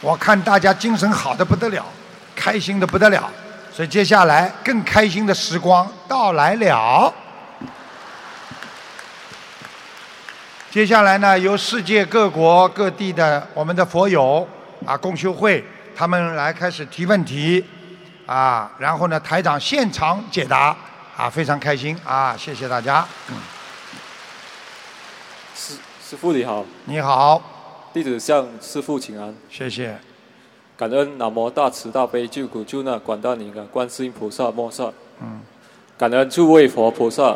我看大家精神好的不得了，开心的不得了，所以接下来更开心的时光到来了。接下来呢，由世界各国各地的我们的佛友啊共修会，他们来开始提问题啊，然后呢，台长现场解答啊，非常开心啊，谢谢大家。嗯，师师傅你好，你好，弟子向师父请安。谢谢。感恩南无大慈大悲救苦救难广大灵感观世音菩萨摩萨。嗯。感恩诸位佛菩萨，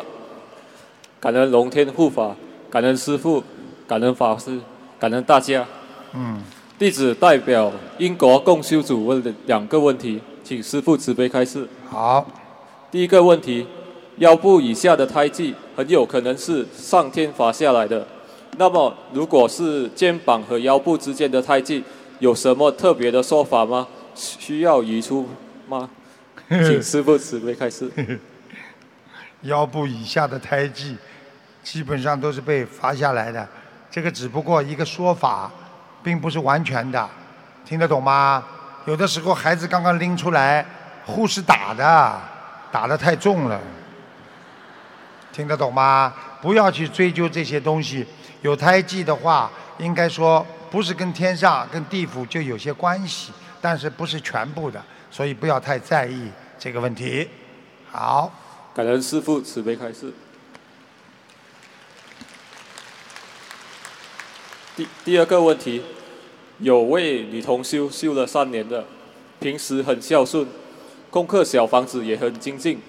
感恩龙天护法。感恩师父，感恩法师，感恩大家。嗯。弟子代表英国共修组问的两个问题，请师父慈悲开示。好。第一个问题，腰部以下的胎记很有可能是上天罚下来的。那么，如果是肩膀和腰部之间的胎记，有什么特别的说法吗？需要移出吗？请师父慈悲开示。腰部以下的胎记。基本上都是被罚下来的，这个只不过一个说法，并不是完全的，听得懂吗？有的时候孩子刚刚拎出来，护士打的，打得太重了，听得懂吗？不要去追究这些东西。有胎记的话，应该说不是跟天上、跟地府就有些关系，但是不是全部的，所以不要太在意这个问题。好，感恩师父慈悲开示。第第二个问题，有位女同修修了三年的，平时很孝顺，功课小房子也很精进，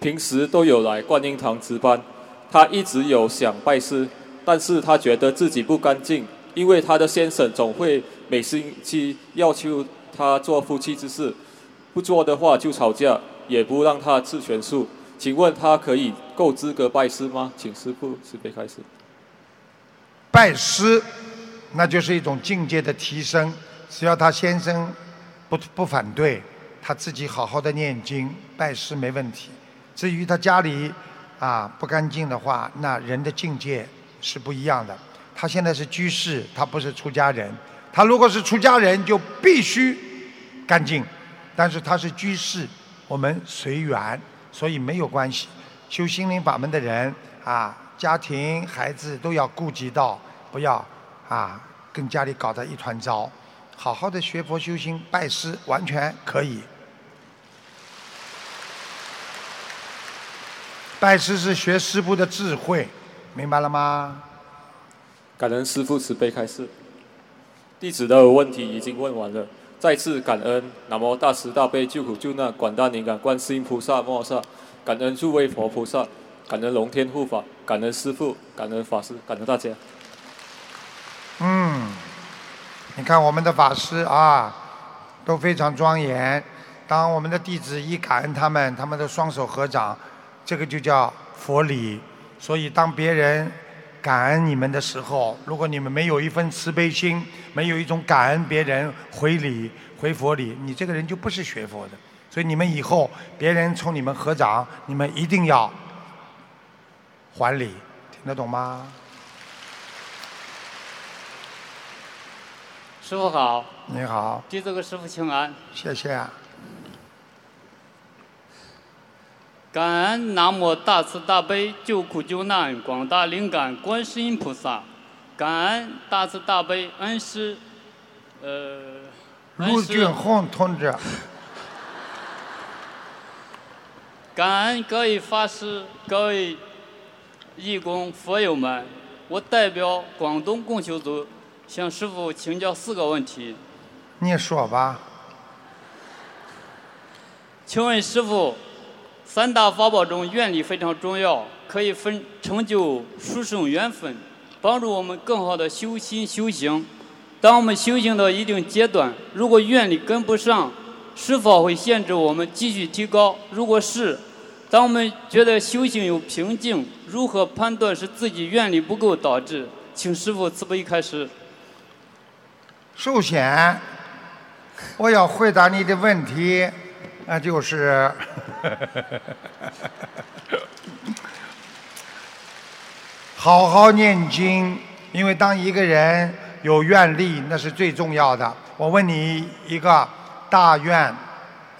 平时都有来观音堂值班。她一直有想拜师，但是她觉得自己不干净，因为她的先生总会每星期要求她做夫妻之事，不做的话就吵架，也不让她吃全素。请问她可以够资格拜师吗？请师父慈悲开始。拜师，那就是一种境界的提升。只要他先生不不反对，他自己好好的念经，拜师没问题。至于他家里啊不干净的话，那人的境界是不一样的。他现在是居士，他不是出家人。他如果是出家人，就必须干净。但是他是居士，我们随缘，所以没有关系。修心灵法门的人啊，家庭孩子都要顾及到。不要啊，跟家里搞得一团糟，好好的学佛修心，拜师完全可以。拜师是学师傅的智慧，明白了吗？感恩师父慈悲开示，弟子的问题已经问完了，再次感恩南无大慈大悲救苦救难广大灵感观世音菩萨摩诃萨，感恩诸位佛菩萨，感恩龙天护法，感恩师父，感恩法师，感恩大家。嗯，你看我们的法师啊，都非常庄严。当我们的弟子一感恩他们，他们的双手合掌，这个就叫佛礼。所以当别人感恩你们的时候，如果你们没有一份慈悲心，没有一种感恩别人回礼回佛礼，你这个人就不是学佛的。所以你们以后别人冲你们合掌，你们一定要还礼，听得懂吗？师傅好，你好，弟子给师傅请安，谢谢。感恩南无大慈大悲救苦救难广大灵感观世音菩萨，感恩大慈大悲恩师，呃，陆俊宏同志，感恩各位法师、各位义工、佛友们，我代表广东共修组。向师傅请教四个问题。你说吧。请问师傅，三大法宝中愿力非常重要，可以分成就殊胜缘分，帮助我们更好的修心修行。当我们修行到一定阶段，如果愿力跟不上，是否会限制我们继续提高？如果是，当我们觉得修行有瓶颈，如何判断是自己愿力不够导致？请师傅慈悲开始。首先，我要回答你的问题，那就是 好好念经。因为当一个人有愿力，那是最重要的。我问你一个大愿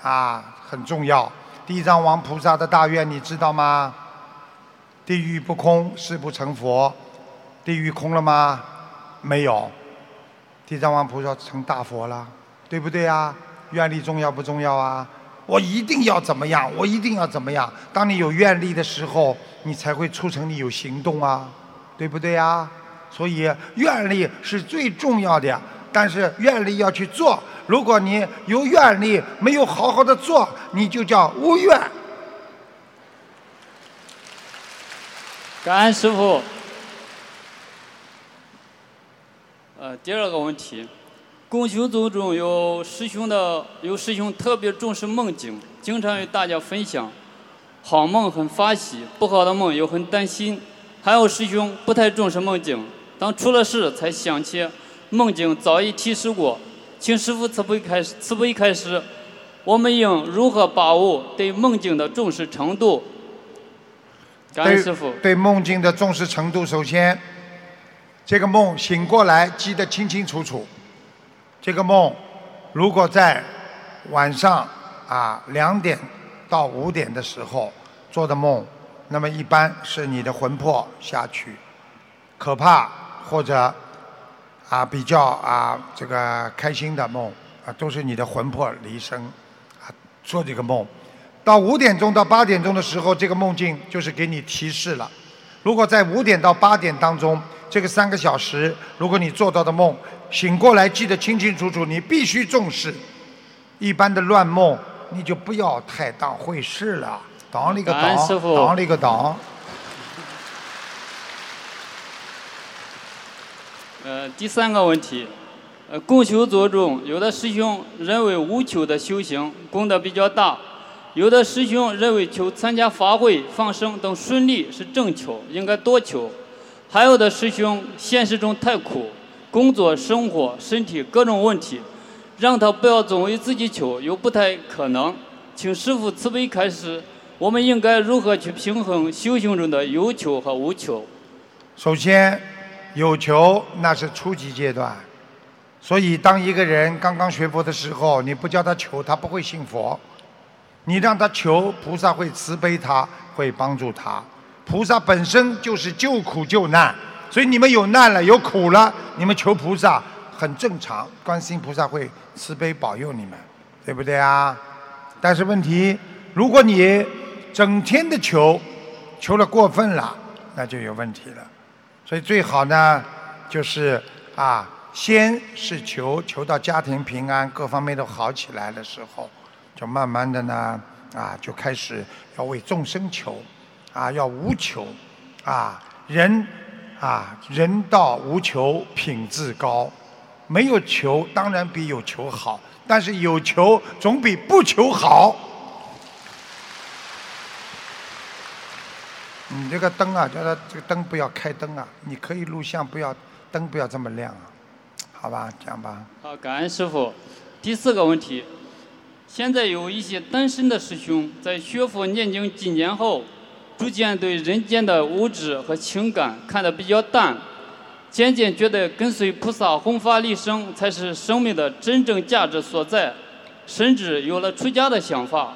啊，很重要。地藏王菩萨的大愿你知道吗？地狱不空，誓不成佛。地狱空了吗？没有。地藏王菩萨成大佛了，对不对啊？愿力重要不重要啊？我一定要怎么样？我一定要怎么样？当你有愿力的时候，你才会促成你有行动啊，对不对呀？所以愿力是最重要的，但是愿力要去做。如果你有愿力，没有好好的做，你就叫无愿。感恩师傅。呃，第二个问题，共修组中有师兄的，有师兄特别重视梦境，经常与大家分享。好梦很发喜，不好的梦又很担心。还有师兄不太重视梦境，当出了事才想起梦境早已提示过。请师傅慈悲开始，慈悲开始，我们应如何把握对梦境的重视程度？感恩师傅。对梦境的重视程度，首先，这个梦醒过来记得清清楚楚。这个梦如果在晚上啊两点到五点的时候做的梦，那么一般是你的魂魄下去，可怕或者。啊，比较啊，这个开心的梦啊，都是你的魂魄离身啊，做这个梦。到五点钟到八点钟的时候，这个梦境就是给你提示了。如果在五点到八点当中这个三个小时，如果你做到的梦醒过来记得清清楚楚，你必须重视。一般的乱梦你就不要太当回事了，当了一个当，当了一个当。呃，第三个问题，呃，供求着重有的师兄认为无求的修行功德比较大，有的师兄认为求参加法会、放生等顺利是正求，应该多求，还有的师兄现实中太苦，工作、生活、身体各种问题，让他不要总为自己求，又不太可能，请师傅慈悲开示，我们应该如何去平衡修行中的有求和无求？首先。有求那是初级阶段，所以当一个人刚刚学佛的时候，你不叫他求，他不会信佛。你让他求，菩萨会慈悲他，会帮助他。菩萨本身就是救苦救难，所以你们有难了，有苦了，你们求菩萨很正常，观世音菩萨会慈悲保佑你们，对不对啊？但是问题，如果你整天的求，求了过分了，那就有问题了。所以最好呢，就是啊，先是求求到家庭平安，各方面都好起来的时候，就慢慢的呢，啊，就开始要为众生求，啊，要无求，啊，人啊，人道无求品质高，没有求当然比有求好，但是有求总比不求好。你这个灯啊，叫他这个灯不要开灯啊！你可以录像，不要灯不要这么亮啊，好吧，讲吧。好，感恩师傅。第四个问题，现在有一些单身的师兄在学佛念经几年后，逐渐对人间的物质和情感看得比较淡，渐渐觉得跟随菩萨弘法利生才是生命的真正价值所在，甚至有了出家的想法。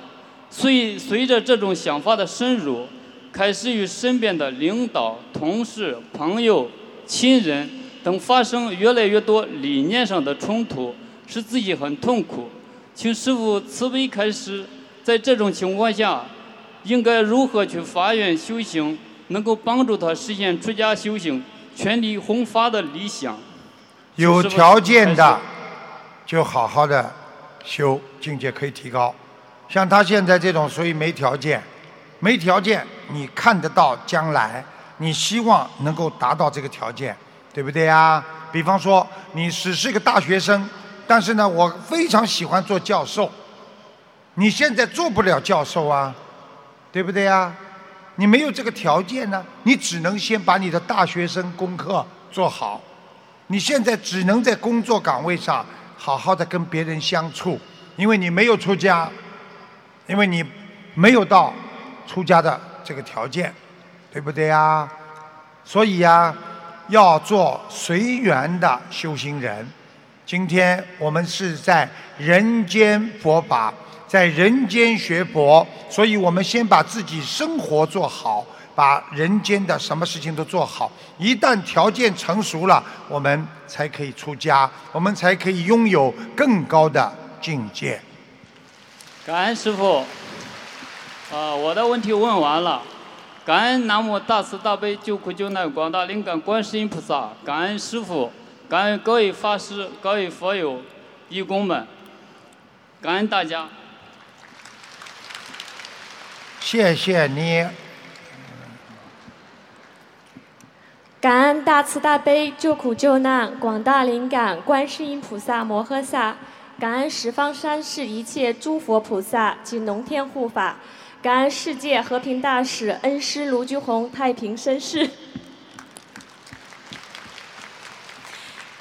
随随着这种想法的深入。开始与身边的领导、同事、朋友、亲人等发生越来越多理念上的冲突，使自己很痛苦。请师傅慈悲开示，在这种情况下，应该如何去发愿修行，能够帮助他实现出家修行、全力弘法的理想？有条件的，就好好的修，境界可以提高。像他现在这种，所以没条件。没条件，你看得到将来，你希望能够达到这个条件，对不对呀？比方说，你只是一个大学生，但是呢，我非常喜欢做教授。你现在做不了教授啊，对不对呀？你没有这个条件呢，你只能先把你的大学生功课做好。你现在只能在工作岗位上好好的跟别人相处，因为你没有出家，因为你没有到。出家的这个条件，对不对呀？所以呀，要做随缘的修行人，今天我们是在人间佛法，在人间学佛，所以我们先把自己生活做好，把人间的什么事情都做好。一旦条件成熟了，我们才可以出家，我们才可以拥有更高的境界。感恩师傅。啊，我的问题问完了。感恩南无大慈大悲救苦救难广大灵感观世音菩萨，感恩师傅，感恩各位法师、各位佛友、义工们，感恩大家。谢谢你。感恩大慈大悲救苦救难广大灵感观世音菩萨摩诃萨，感恩十方三世一切诸佛菩萨及龙天护法。感恩世界和平大使恩师卢居宏太平绅士，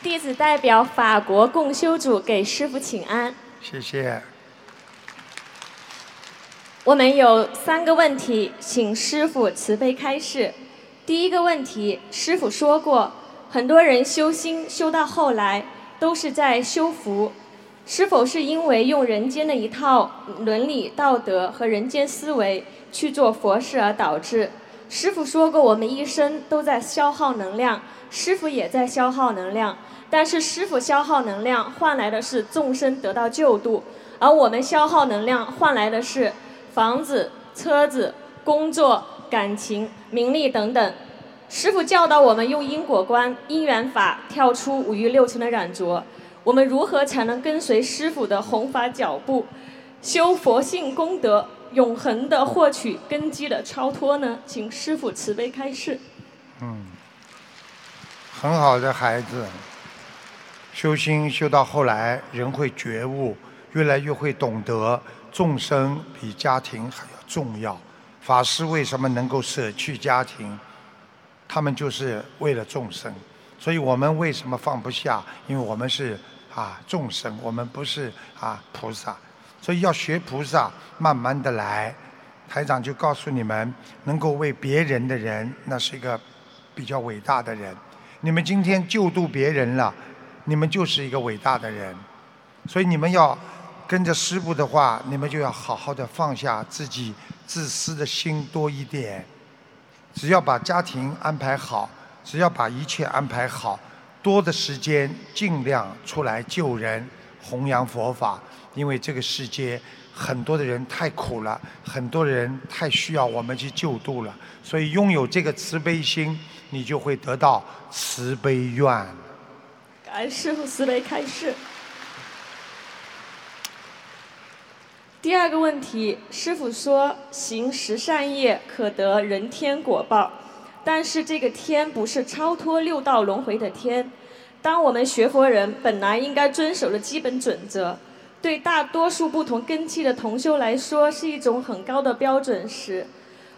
弟子代表法国共修组给师父请安。谢谢。我们有三个问题，请师傅慈悲开示。第一个问题，师傅说过，很多人修心修到后来，都是在修福。是否是因为用人间的一套伦理道德和人间思维去做佛事而导致？师傅说过，我们一生都在消耗能量，师傅也在消耗能量，但是师傅消耗能量换来的是众生得到救度，而我们消耗能量换来的是房子、车子、工作、感情、名利等等。师傅教导我们用因果观、因缘法跳出五欲六尘的染着。我们如何才能跟随师傅的弘法脚步，修佛性功德，永恒的获取根基的超脱呢？请师傅慈悲开示。嗯，很好的孩子，修心修到后来，人会觉悟，越来越会懂得众生比家庭还要重要。法师为什么能够舍去家庭？他们就是为了众生。所以我们为什么放不下？因为我们是啊众生，我们不是啊菩萨，所以要学菩萨，慢慢的来。台长就告诉你们，能够为别人的人，那是一个比较伟大的人。你们今天救度别人了，你们就是一个伟大的人。所以你们要跟着师傅的话，你们就要好好的放下自己自私的心多一点。只要把家庭安排好。只要把一切安排好，多的时间尽量出来救人、弘扬佛法，因为这个世界很多的人太苦了，很多人太需要我们去救度了，所以拥有这个慈悲心，你就会得到慈悲愿。感恩师父慈悲开示。第二个问题，师傅说行十善业可得人天果报。但是这个天不是超脱六道轮回的天，当我们学佛人本来应该遵守的基本准则，对大多数不同根器的同修来说是一种很高的标准时，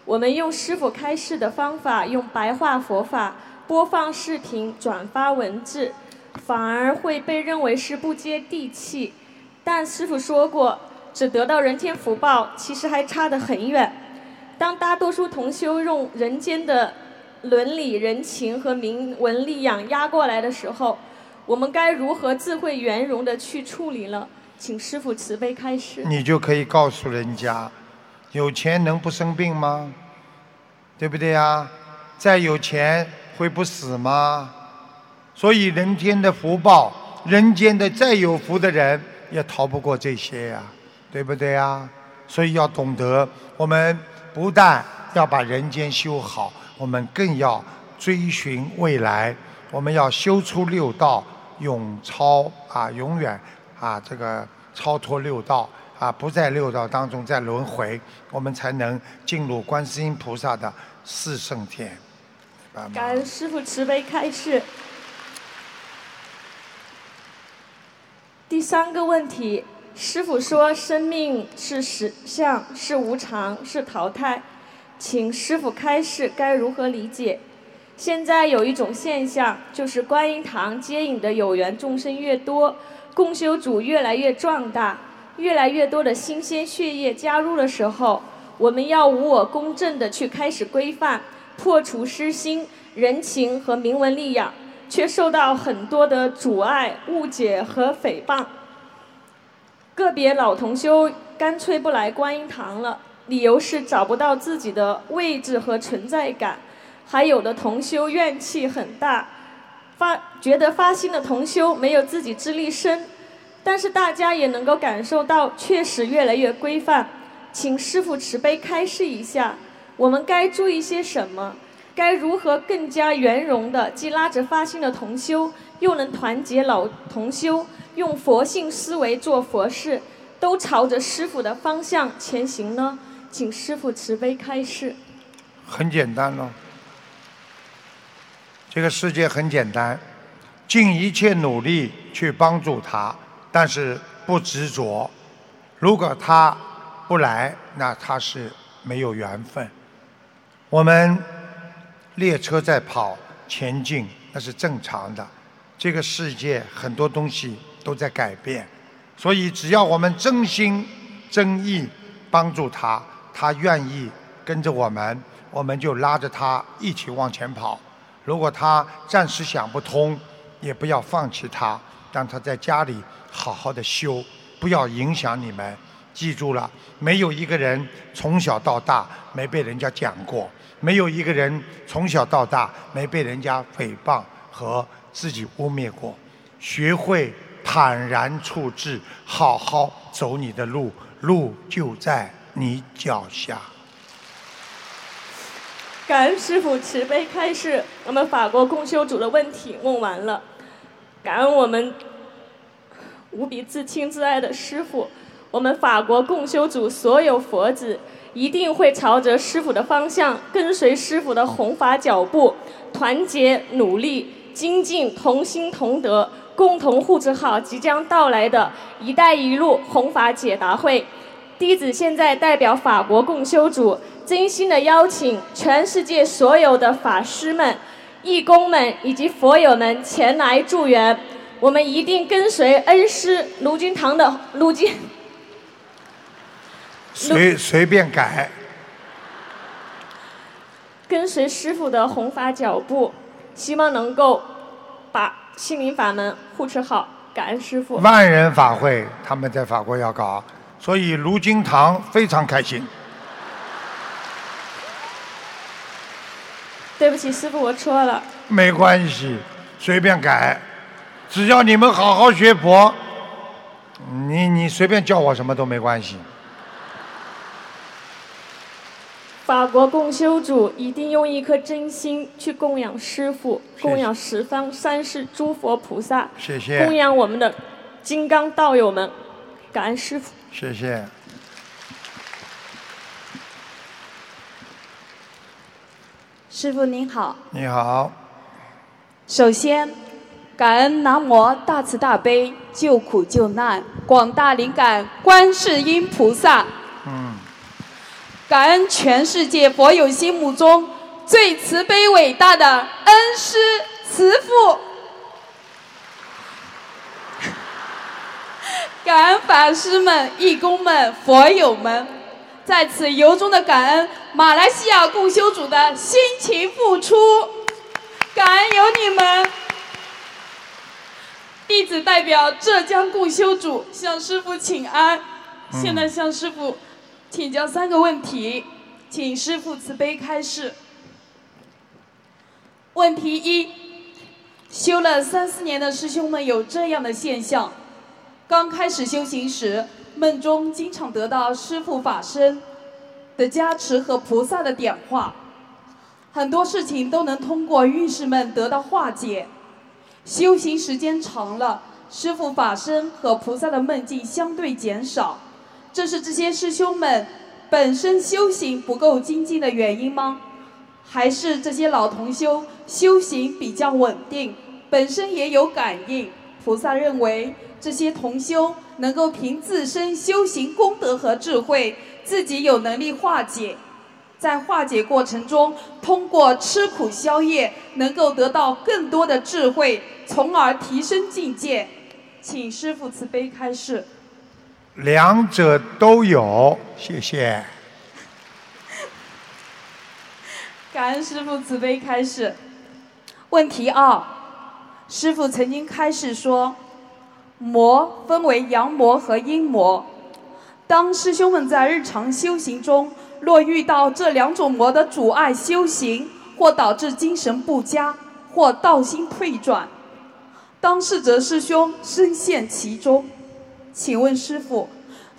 我们用师傅开示的方法，用白话佛法播放视频、转发文字，反而会被认为是不接地气。但师傅说过，只得到人间福报，其实还差得很远。当大多数同修用人间的伦理人情和名闻利养压过来的时候，我们该如何智慧圆融的去处理呢？请师傅慈悲开示。你就可以告诉人家，有钱能不生病吗？对不对呀？再有钱会不死吗？所以人间的福报，人间的再有福的人也逃不过这些呀，对不对呀？所以要懂得，我们不但要把人间修好。我们更要追寻未来，我们要修出六道，永超啊，永远啊，这个超脱六道啊，不在六道当中再轮回，我们才能进入观世音菩萨的四圣天。感恩师父慈悲开示。第三个问题，师父说生命是实相，是无常，是淘汰。请师傅开示该如何理解？现在有一种现象，就是观音堂接引的有缘众生越多，共修组越来越壮大，越来越多的新鲜血液加入的时候，我们要无我公正的去开始规范，破除私心、人情和名闻利养，却受到很多的阻碍、误解和诽谤。个别老同修干脆不来观音堂了，理由是找不到自己的位置和存在感；还有的同修怨气很大，发觉得发心的同修没有自己资历深。但是大家也能够感受到，确实越来越规范。请师父慈悲开示一下，我们该注意些什么？该如何更加圆融的，既拉着发心的同修，又能团结老同修，用佛性思维做佛事，都朝着师傅的方向前行呢？请师傅慈悲开示。很简单咯，这个世界很简单，尽一切努力去帮助他。但是不执着，如果他不来，那他是没有缘分。我们列车在跑前进，那是正常的。这个世界很多东西都在改变，所以只要我们真心真意帮助他，他愿意跟着我们，我们就拉着他一起往前跑。如果他暂时想不通，也不要放弃他，让他在家里。好好的修，不要影响你们。记住了，没有一个人从小到大没被人家讲过，没有一个人从小到大没被人家诽谤和自己污蔑过。学会坦然处置，好好走你的路，路就在你脚下。感恩师父慈悲开示，我们法国共修组的问题问完了。感恩我们。无比至亲至爱的师傅，我们法国共修组所有佛子一定会朝着师傅的方向，跟随师傅的弘法脚步，团结努力，精进，同心同德，共同护持好即将到来的一带一路弘法解答会。弟子现在代表法国共修组，真心的邀请全世界所有的法师们、义工们以及佛友们前来助缘。我们一定跟随恩师卢金堂的卢金，随随便改，跟随师傅的弘法脚步，希望能够把心灵法门护持好。感恩师傅。万人法会他们在法国要搞，所以卢金堂非常开心。对不起，师傅，我错了。没关系，随便改。只要你们好好学佛，你你随便叫我什么都没关系。法国共修主一定用一颗真心去供养师父，供养十方三世诸佛菩萨，谢谢。供养我们的金刚道友们，感恩师父。谢谢。师傅您好。你好。首先。感恩南无大慈大悲救苦救难广大灵感观世音菩萨。感恩全世界佛友心目中最慈悲伟大的恩师慈父。感恩法师们、义工们、佛友们，在此由衷的感恩马来西亚共修组的辛勤付出，感恩有你们。弟子代表浙江共修组向师傅请安。现在向师傅请教三个问题，请师傅慈悲开示。问题一：修了三四年的师兄们有这样的现象：刚开始修行时，梦中经常得到师傅法身的加持和菩萨的点化，很多事情都能通过运势们得到化解。修行时间长了，师父法身和菩萨的梦境相对减少，这是这些师兄们本身修行不够精进的原因吗？还是这些老同修修行比较稳定，本身也有感应？菩萨认为这些同修能够凭自身修行功德和智慧，自己有能力化解。在化解过程中，通过吃苦消业，能够得到更多的智慧，从而提升境界。请师父慈悲开示。两者都有，谢谢。感恩师父慈悲开示。问题二：师傅曾经开示说，魔分为阳魔和阴魔。当师兄们在日常修行中，若遇到这两种魔的阻碍修行，或导致精神不佳，或道心退转，当事者师兄深陷其中。请问师傅，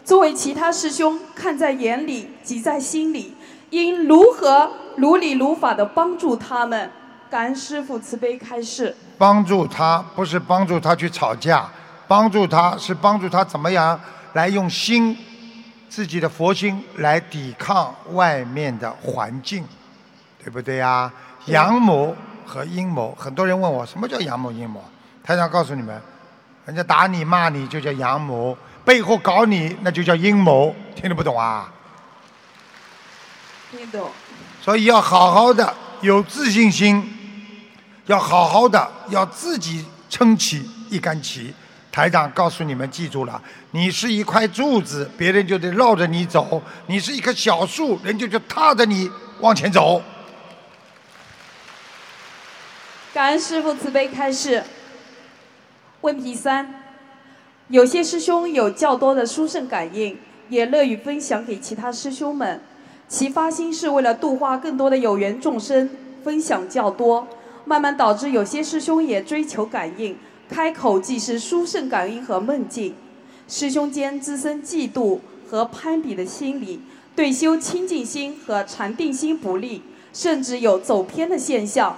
作为其他师兄看在眼里，急在心里，应如何如理如法的帮助他们？感恩师傅慈悲开示。帮助他不是帮助他去吵架，帮助他是帮助他怎么样来用心，自己的佛心来抵抗外面的环境，对不对呀？阳谋和阴谋，很多人问我什么叫阳谋阴谋，台长告诉你们，人家打你骂你就叫阳谋，背后搞你那就叫阴谋，听得不懂啊？听懂。所以要好好的有自信心。要好好的，要自己撑起一杆旗。台长告诉你们，记住了，你是一块柱子，别人就得绕着你走；你是一棵小树，人家就踏着你往前走。感恩师傅慈悲开示。问题三：有些师兄有较多的殊胜感应，也乐于分享给其他师兄们，其发心是为了度化更多的有缘众生，分享较多。慢慢导致有些师兄也追求感应，开口即是殊胜感应和梦境，师兄间滋生嫉妒和攀比的心理，对修清净心和禅定心不利，甚至有走偏的现象。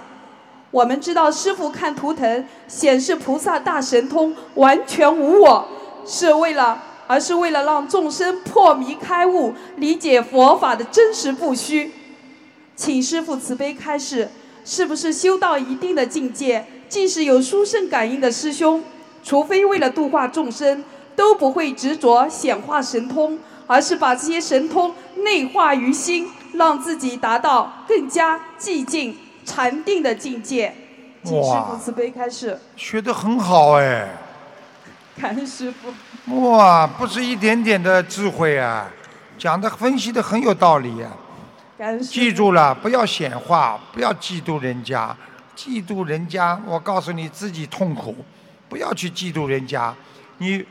我们知道师傅看图腾显示菩萨大神通完全无我，是为了，而是为了让众生破迷开悟，理解佛法的真实不虚。请师傅慈悲开示。是不是修到一定的境界，即使有殊胜感应的师兄，除非为了度化众生，都不会执着显化神通，而是把这些神通内化于心，让自己达到更加寂静禅定的境界。请师傅慈悲开示。学得很好哎。感恩师傅。哇，不是一点点的智慧啊，讲的分析的很有道理呀。记住了，不要显化，不要嫉妒人家，嫉妒人家，我告诉你自己痛苦，不要去嫉妒人家，你，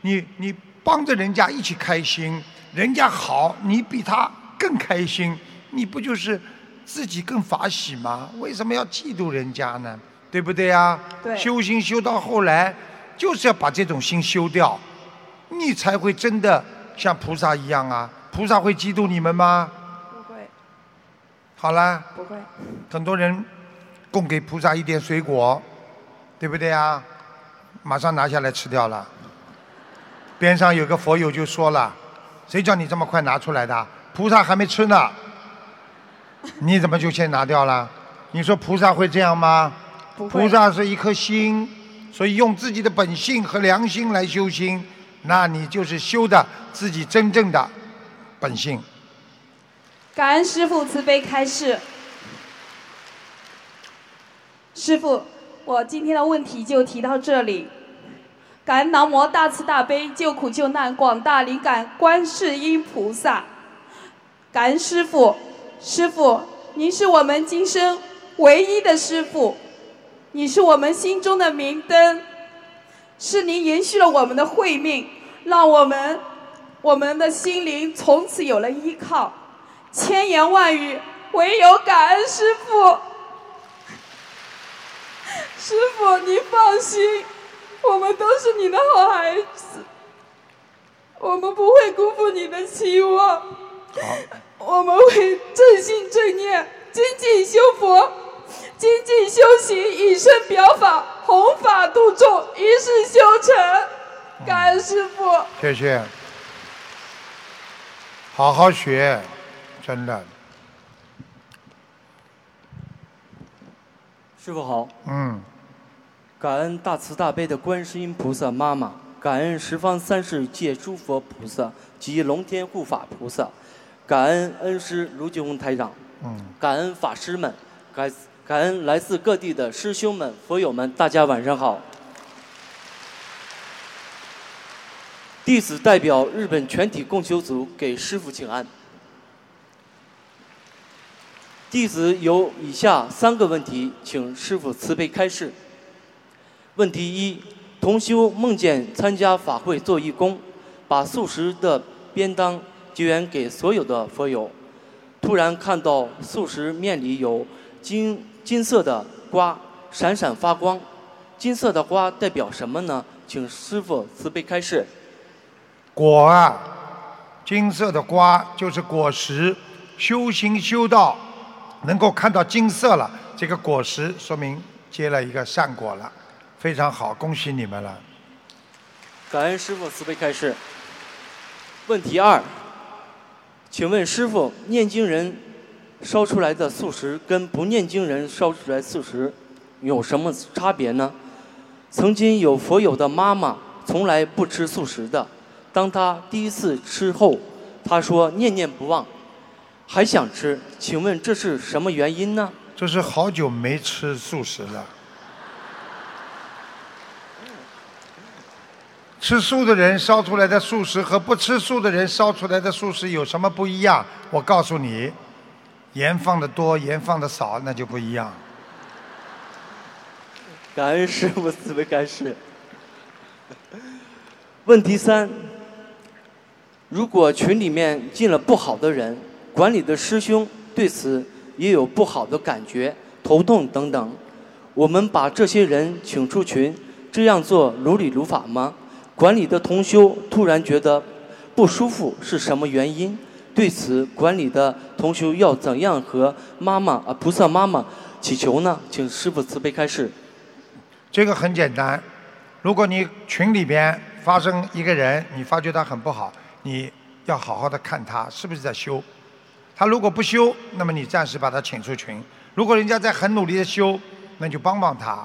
你你帮着人家一起开心，人家好，你比他更开心，你不就是自己更法喜吗？为什么要嫉妒人家呢？对不对呀？对。修心修到后来，就是要把这种心修掉，你才会真的像菩萨一样啊！菩萨会嫉妒你们吗？不会好了，不会。很多人供给菩萨一点水果，对不对啊？马上拿下来吃掉了。边上有个佛友就说了：“谁叫你这么快拿出来的？菩萨还没吃呢，你怎么就先拿掉了？你说菩萨会这样吗？菩萨是一颗心，所以用自己的本性和良心来修心，那你就是修的自己真正的本性。感恩师父慈悲开示。师父，我今天的问题就提到这里。感恩南无大慈大悲救苦救难广大灵感观世音菩萨。感恩师父，师傅，您是我们今生唯一的师傅，你是我们心中的明灯，是您延续了我们的慧命，让我们我们的心灵从此有了依靠。千言万语，唯有感恩师傅。师傅，您放心，我们都是你的好孩子，我们不会辜负你的期望。我们会正心正念，精进修佛，精进修行，以身表法，弘法度众，一世修成。感恩师傅。谢谢。好好学。真的，师傅好。嗯。感恩大慈大悲的观世音菩萨妈妈，感恩十方三世界诸佛菩萨及龙天护法菩萨，感恩恩师卢俊宏台长。嗯。感恩法师们，感感恩来自各地的师兄们、佛友们，大家晚上好。弟子代表日本全体共修组给师傅请安。弟子有以下三个问题，请师傅慈悲开示。问题一：同修梦见参加法会做义工，把素食的便当结缘给所有的佛友。突然看到素食面里有金金色的瓜，闪闪发光。金色的瓜代表什么呢？请师傅慈悲开示。果啊，金色的瓜就是果实。修行修道能够看到金色了，这个果实说明结了一个善果了，非常好，恭喜你们了。感恩师傅慈悲开示。问题二，请问师傅，念经人烧出来的素食跟不念经人烧出来素食有什么差别呢？曾经有佛友的妈妈从来不吃素食的，当她第一次吃后，她说念念不忘。还想吃，请问这是什么原因呢？这是好久没吃素食了。吃素的人烧出来的素食和不吃素的人烧出来的素食有什么不一样？我告诉你，盐放的多，盐放的少，那就不一样。感恩师傅慈悲开示。问题三：如果群里面进了不好的人？管理的师兄对此也有不好的感觉，头痛等等。我们把这些人请出群，这样做如理如法吗？管理的同修突然觉得不舒服，是什么原因？对此，管理的同修要怎样和妈妈啊菩萨妈妈祈求呢？请师傅慈悲开示。这个很简单，如果你群里边发生一个人，你发觉他很不好，你要好好的看他是不是在修。他如果不修，那么你暂时把他请出群；如果人家在很努力的修，那就帮帮他。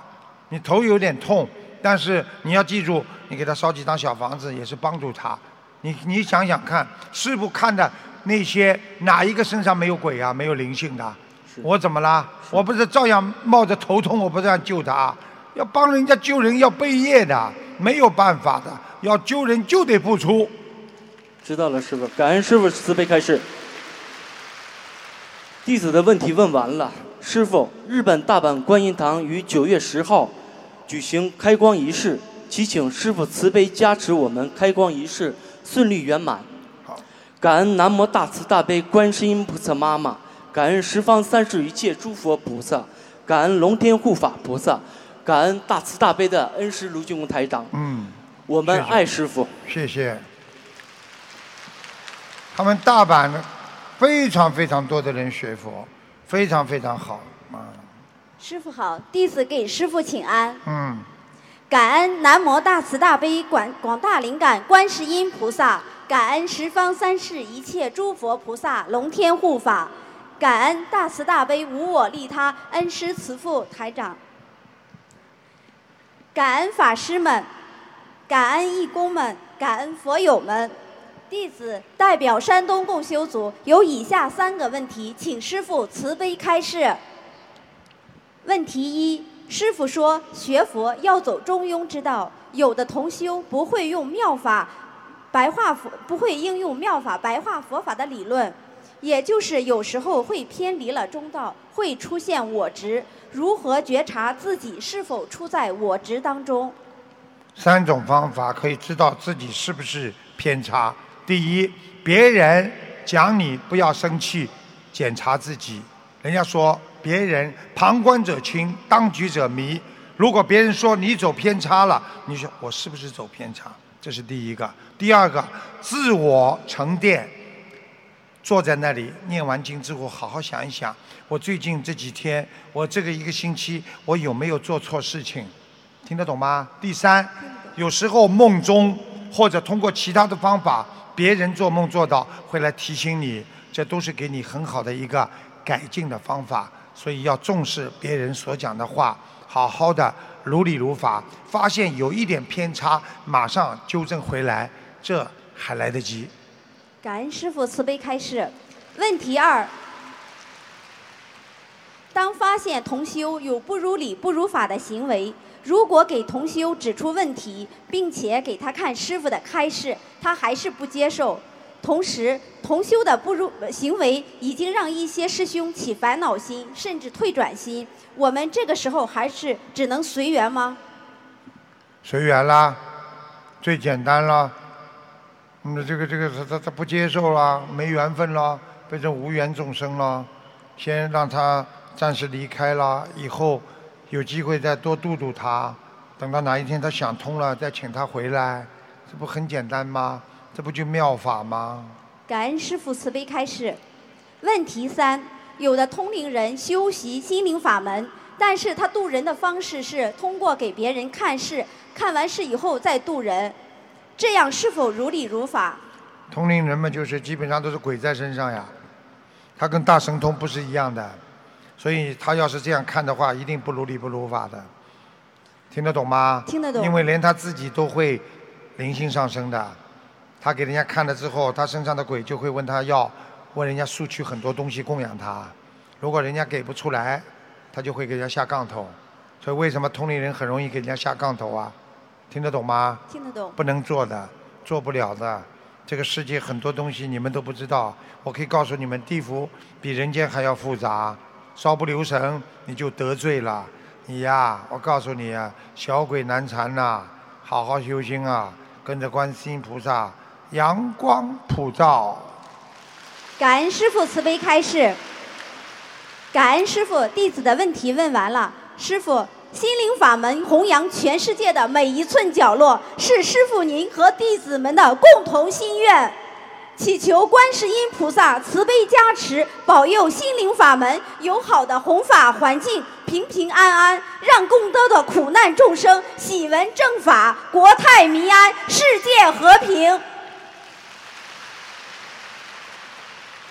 你头有点痛，但是你要记住，你给他烧几张小房子也是帮助他。你你想想看，师傅看的那些哪一个身上没有鬼啊，没有灵性的？我怎么啦？我不是照样冒着头痛，我不这样救他？要帮人家救人要背业的，没有办法的，要救人就得付出。知道了，师傅，感恩师傅慈悲开示。弟子的问题问完了，师傅，日本大阪观音堂于九月十号举行开光仪式，祈请师傅慈悲加持我们开光仪式顺利圆满。好，感恩南无大慈大悲观世音菩萨妈妈，感恩十方三世一切诸佛菩萨，感恩龙天护法菩萨，感恩大慈大悲的恩师卢俊宏台长。嗯，我们爱师傅。谢谢。他们大阪的。非常非常多的人学佛，非常非常好啊！师傅好，弟子给师傅请安。嗯。感恩南无大慈大悲广广大灵感观世音菩萨，感恩十方三世一切诸佛菩萨龙天护法，感恩大慈大悲无我利他恩师慈父台长，感恩法师们，感恩义工们，感恩佛友们。弟子代表山东共修组有以下三个问题，请师傅慈悲开示。问题一：师傅说学佛要走中庸之道，有的同修不会用妙法白话佛，不会应用妙法白话佛法的理论，也就是有时候会偏离了中道，会出现我执。如何觉察自己是否处在我执当中？三种方法可以知道自己是不是偏差。第一，别人讲你不要生气，检查自己。人家说别人旁观者清，当局者迷。如果别人说你走偏差了，你说我是不是走偏差？这是第一个。第二个，自我沉淀，坐在那里念完经之后，好好想一想，我最近这几天，我这个一个星期，我有没有做错事情？听得懂吗？第三，有时候梦中或者通过其他的方法。别人做梦做到会来提醒你，这都是给你很好的一个改进的方法，所以要重视别人所讲的话，好好的如理如法。发现有一点偏差，马上纠正回来，这还来得及。感恩师父慈悲开示。问题二：当发现同修有不如理、不如法的行为。如果给同修指出问题，并且给他看师傅的开示，他还是不接受。同时，同修的不如行为已经让一些师兄起烦恼心，甚至退转心。我们这个时候还是只能随缘吗？随缘啦，最简单啦。那这个这个他他他不接受啦，没缘分啦，变成无缘众生了。先让他暂时离开了，以后有机会再多度度他。等到哪一天他想通了，再请他回来，这不很简单吗？这不就妙法吗？感恩师父慈悲开示。问题三：有的通灵人修习心灵法门，但是他渡人的方式是通过给别人看事，看完事以后再渡人，这样是否如理如法？通灵人们就是基本上都是鬼在身上呀，他跟大神通不是一样的，所以他要是这样看的话，一定不如理不如法的。听得懂吗？听得懂。因为连他自己都会灵性上升的，他给人家看了之后，他身上的鬼就会问他要，问人家索取很多东西供养他。如果人家给不出来，他就会给人家下杠头。所以为什么通灵人很容易给人家下杠头啊？听得懂吗？听得懂。不能做的，做不了的。这个世界很多东西你们都不知道，我可以告诉你们，地府比人间还要复杂。稍不留神，你就得罪了。你呀，我告诉你啊，小鬼难缠呐，好好修心啊，跟着观世音菩萨，阳光普照。感恩师父慈悲开示。感恩师父，弟子的问题问完了。师父，心灵法门弘扬全世界的每一寸角落，是师父您和弟子们的共同心愿。祈求观世音菩萨慈悲加持，保佑心灵法门有好的弘法环境，平平安安，让更多的苦难众生喜闻正法，国泰民安，世界和平。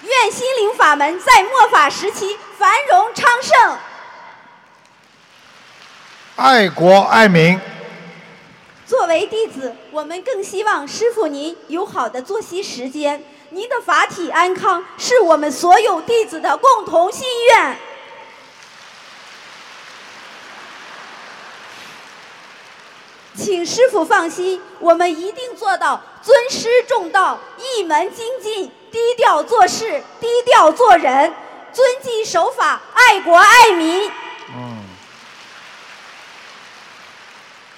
愿心灵法门在末法时期繁荣昌盛。爱国爱民。作为弟子，我们更希望师傅您有好的作息时间。您的法体安康是我们所有弟子的共同心愿。请师傅放心，我们一定做到尊师重道、一门精进、低调做事、低调做人、遵纪守法、爱国爱民。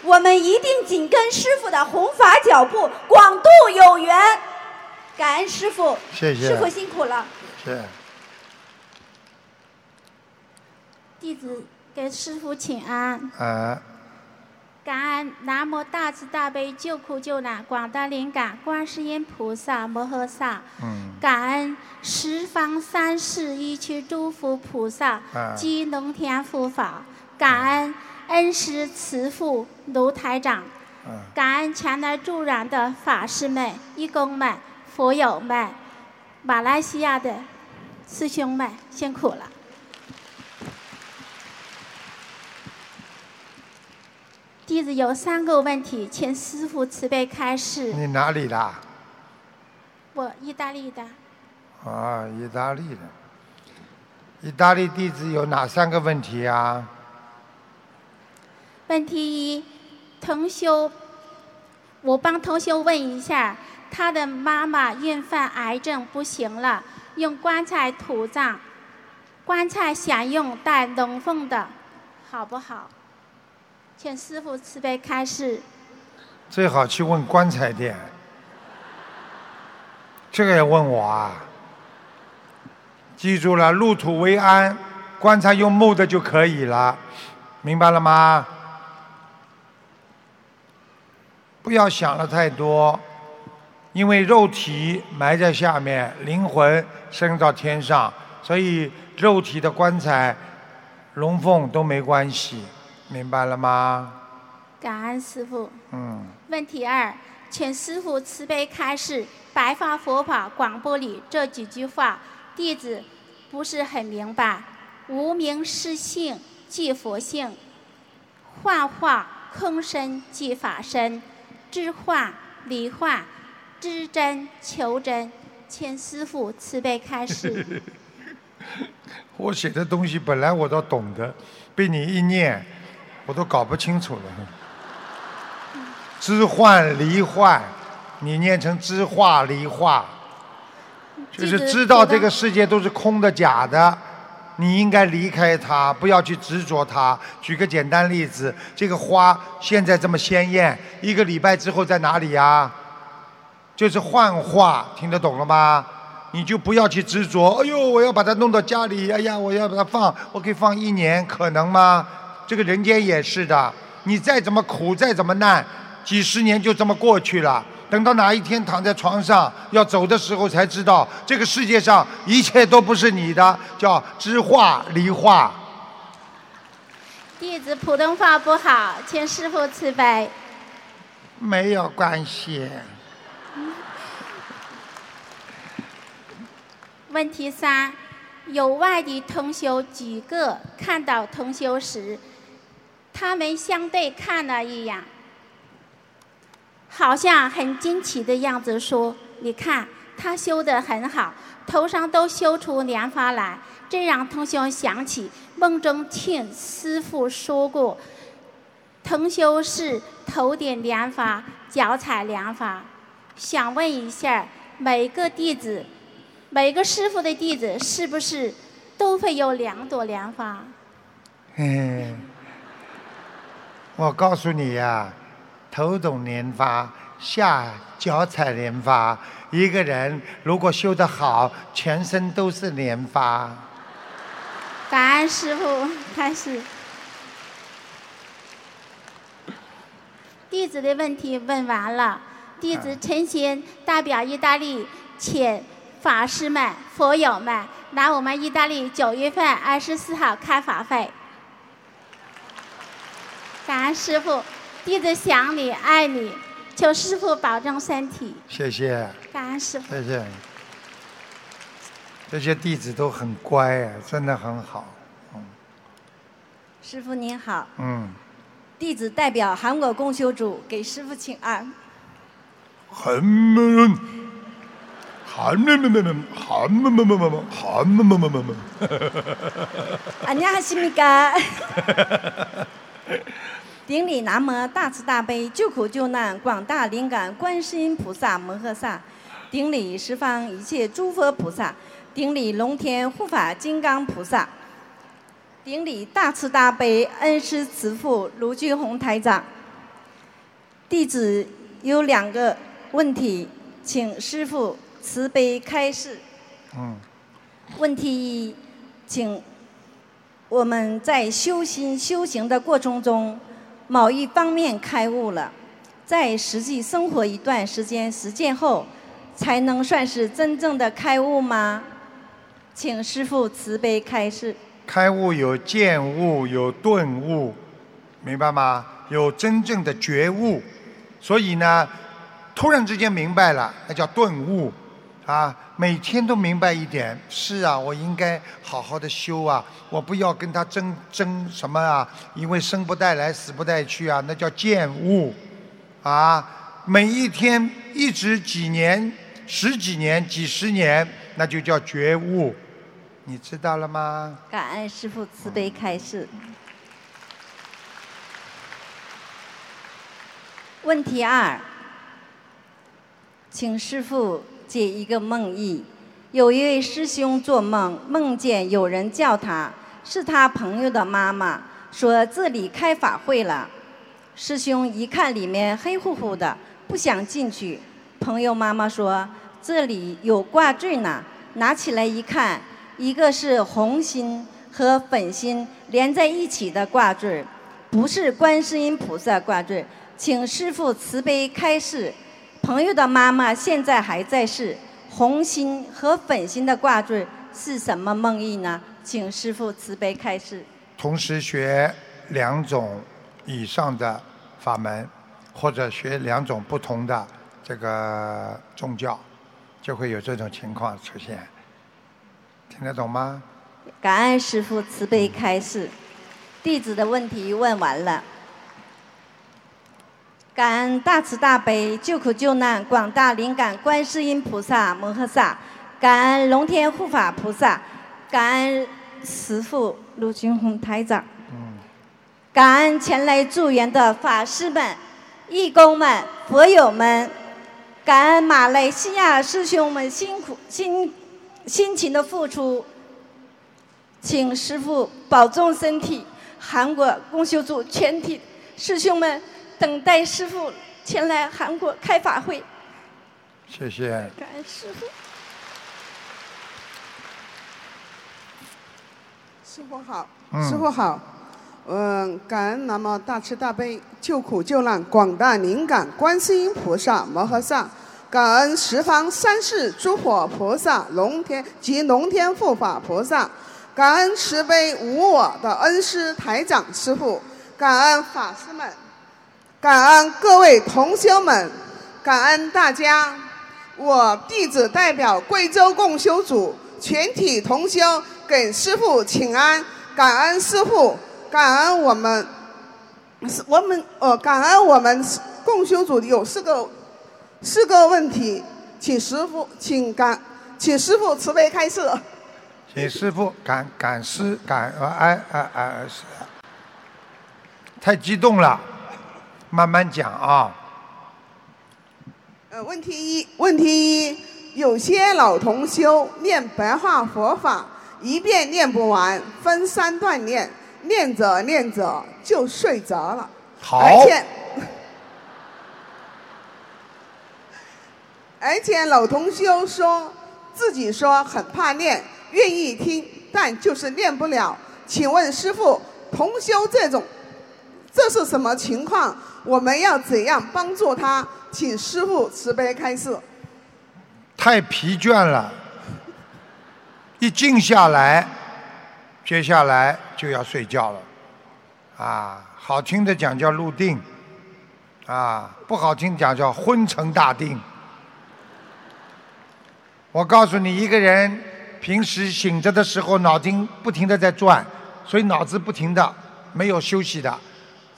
我们一定紧跟师傅的弘法脚步，广度有缘。感恩师傅，谢谢师傅辛苦了。是。弟子给师傅请安。啊。感恩南无大慈大悲救苦救难广大灵感观世音菩萨摩诃萨。嗯。感恩十方三世一切诸佛菩萨及龙天护法。感恩。恩师慈父卢台长，感恩前来助燃的法师们、义工们、佛友们，马来西亚的师兄们辛苦了。弟子有三个问题，请师傅慈悲开示。你哪里的？我意大利的。啊，意大利的。意大利弟子有哪三个问题啊？问题一，同修，我帮同修问一下，他的妈妈因犯癌症不行了，用棺材土葬，棺材想用带龙凤的，好不好？请师傅慈悲开示。最好去问棺材店，这个也问我啊？记住了，入土为安，棺材用木的就可以了，明白了吗？不要想了太多，因为肉体埋在下面，灵魂升到天上，所以肉体的棺材、龙凤都没关系，明白了吗？感恩师傅。嗯。问题二，请师傅慈悲开示《白发佛法广播》里这几句话，弟子不是很明白。无名是性即佛性，幻化空身即法身。知幻离幻，知真求真，请师傅慈悲开示。我写的东西本来我都懂得，被你一念，我都搞不清楚了。知幻离幻，你念成知化离化，就是知道这个世界都是空的假的，你应该离开它，不要去执着它。举个简单例子，这个花现在这么鲜艳，一个礼拜之后在哪里呀？就是幻化，听得懂了吗？你就不要去执着。哎呦，我要把它弄到家里，哎呀，我要把它放，我可以放一年，可能吗？这个人间也是的，你再怎么苦，再怎么难，几十年就这么过去了。等到哪一天躺在床上要走的时候，才知道这个世界上一切都不是你的，叫知化离化。弟子普通话不好，请师傅慈悲。没有关系。问题三：有外地同修几个看到同修时，他们相对看了一眼。好像很惊奇的样子，说：“你看他修得很好，头上都修出莲花来。”这让同修想起梦中听师傅说过，同修是头顶莲花，脚踩莲花。想问一下，每个弟子，每个师傅的弟子，是不是都会有两朵莲花？嗯，我告诉你呀。头懂莲花，下脚踩莲花。一个人如果修得好，全身都是莲花。感恩师傅，开始。弟子的问题问完了，弟子诚心代表意大利，请法师们、佛友们来我们意大利九月份二十四号开法会。感恩师傅。弟子想你，爱你，求师傅保重身体。谢谢。感恩师傅。谢谢。这些弟子都很乖啊，真的很好。嗯。师傅您好。嗯。弟子代表韩国共修组给师傅请安。韩们，韩们们们们，韩们们们们们，韩们们们们们。안녕하십니까 顶礼南无大慈大悲救苦救难广大灵感观世音菩萨摩诃萨，顶礼十方一切诸佛菩萨，顶礼龙天护法金刚菩萨，顶礼大慈大悲恩师慈父卢俊宏台长。弟子有两个问题，请师父慈悲开示。嗯。问题一，请我们在修心修行的过程中。某一方面开悟了，在实际生活一段时间实践后，才能算是真正的开悟吗？请师父慈悲开示。开悟有见悟，有顿悟，明白吗？有真正的觉悟，所以呢，突然之间明白了，那叫顿悟。啊，每天都明白一点，是啊，我应该好好的修啊，我不要跟他争争什么啊，因为生不带来，死不带去啊，那叫见悟，啊，每一天一直几年、十几年、几十年，那就叫觉悟，你知道了吗？感恩师父慈悲开示。问题二，请师父。解一个梦意，有一位师兄做梦，梦见有人叫他，是他朋友的妈妈，说这里开法会了。师兄一看里面黑乎乎的，不想进去。朋友妈妈说这里有挂坠呢，拿起来一看，一个是红心和粉心连在一起的挂坠，不是观世音菩萨挂坠，请师父慈悲开示。朋友的妈妈现在还在世，红心和粉心的挂坠是什么梦意呢？请师父慈悲开示。同时学两种以上的法门，或者学两种不同的这个宗教，就会有这种情况出现。听得懂吗？感恩师父慈悲开示。弟子的问题问完了。感恩大慈大悲救苦救难广大灵感观世音菩萨摩诃萨，感恩龙天护法菩萨，感恩师父陆军宏台长，感恩前来助缘的法师们、义工们、佛友们，感恩马来西亚师兄们辛苦辛辛勤的付出。请师傅保重身体。韩国共修组全体师兄们等待师傅前来韩国开法会。谢谢。感恩师傅。师傅好，嗯师傅好，嗯，感恩南无大慈大悲救苦救难广大灵感观世音菩萨摩诃萨，感恩十方三世诸佛菩萨、龙天及龙天护法菩萨，感恩慈悲无我的恩师台长师傅，感恩法师们，感恩各位同修们，感恩大家。我弟子代表贵州共修组全体同修给师傅请安，感恩师傅，感恩我们，我们呃，感恩我们共修组有四个四个问题，请师傅请感，请师傅慈悲开示。请师傅感感师感呃哎哎哎是，太激动了，慢慢讲啊。呃，问题一，问题一，有些老同修念白话佛法，一遍念不完，分三段念，念着念着就睡着了。好而且，而且老同修说自己说很怕念，愿意听，但就是念不了。请问师傅，同修这种，这是什么情况？我们要怎样帮助他？请师傅慈悲开示。太疲倦了，一静下来，接下来就要睡觉了，啊，好听的讲叫入定，啊，不好听讲叫昏沉大定。我告诉你，一个人平时醒着的时候，脑筋不停的在转，所以脑子不停的没有休息的。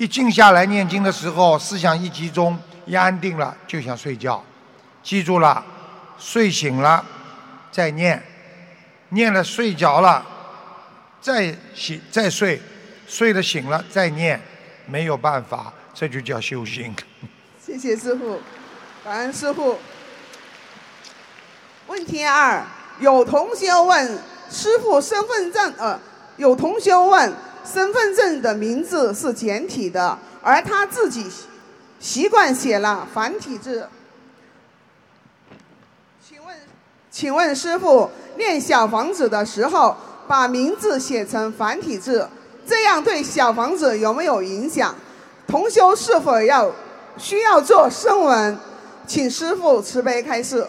一静下来念经的时候，思想一集中，一安定了就想睡觉。记住了，睡醒了再念，念了睡着了再醒再睡，睡了醒了再念，没有办法，这就叫修行。谢谢师傅，感恩师傅。问题二，有同学问师傅身份证，呃，有同学问身份证的名字是简体的，而他自己习惯写了繁体字。请问，请问师傅，念小房子的时候把名字写成繁体字，这样对小房子有没有影响？同修是否要需要做声纹？请师傅慈悲开示。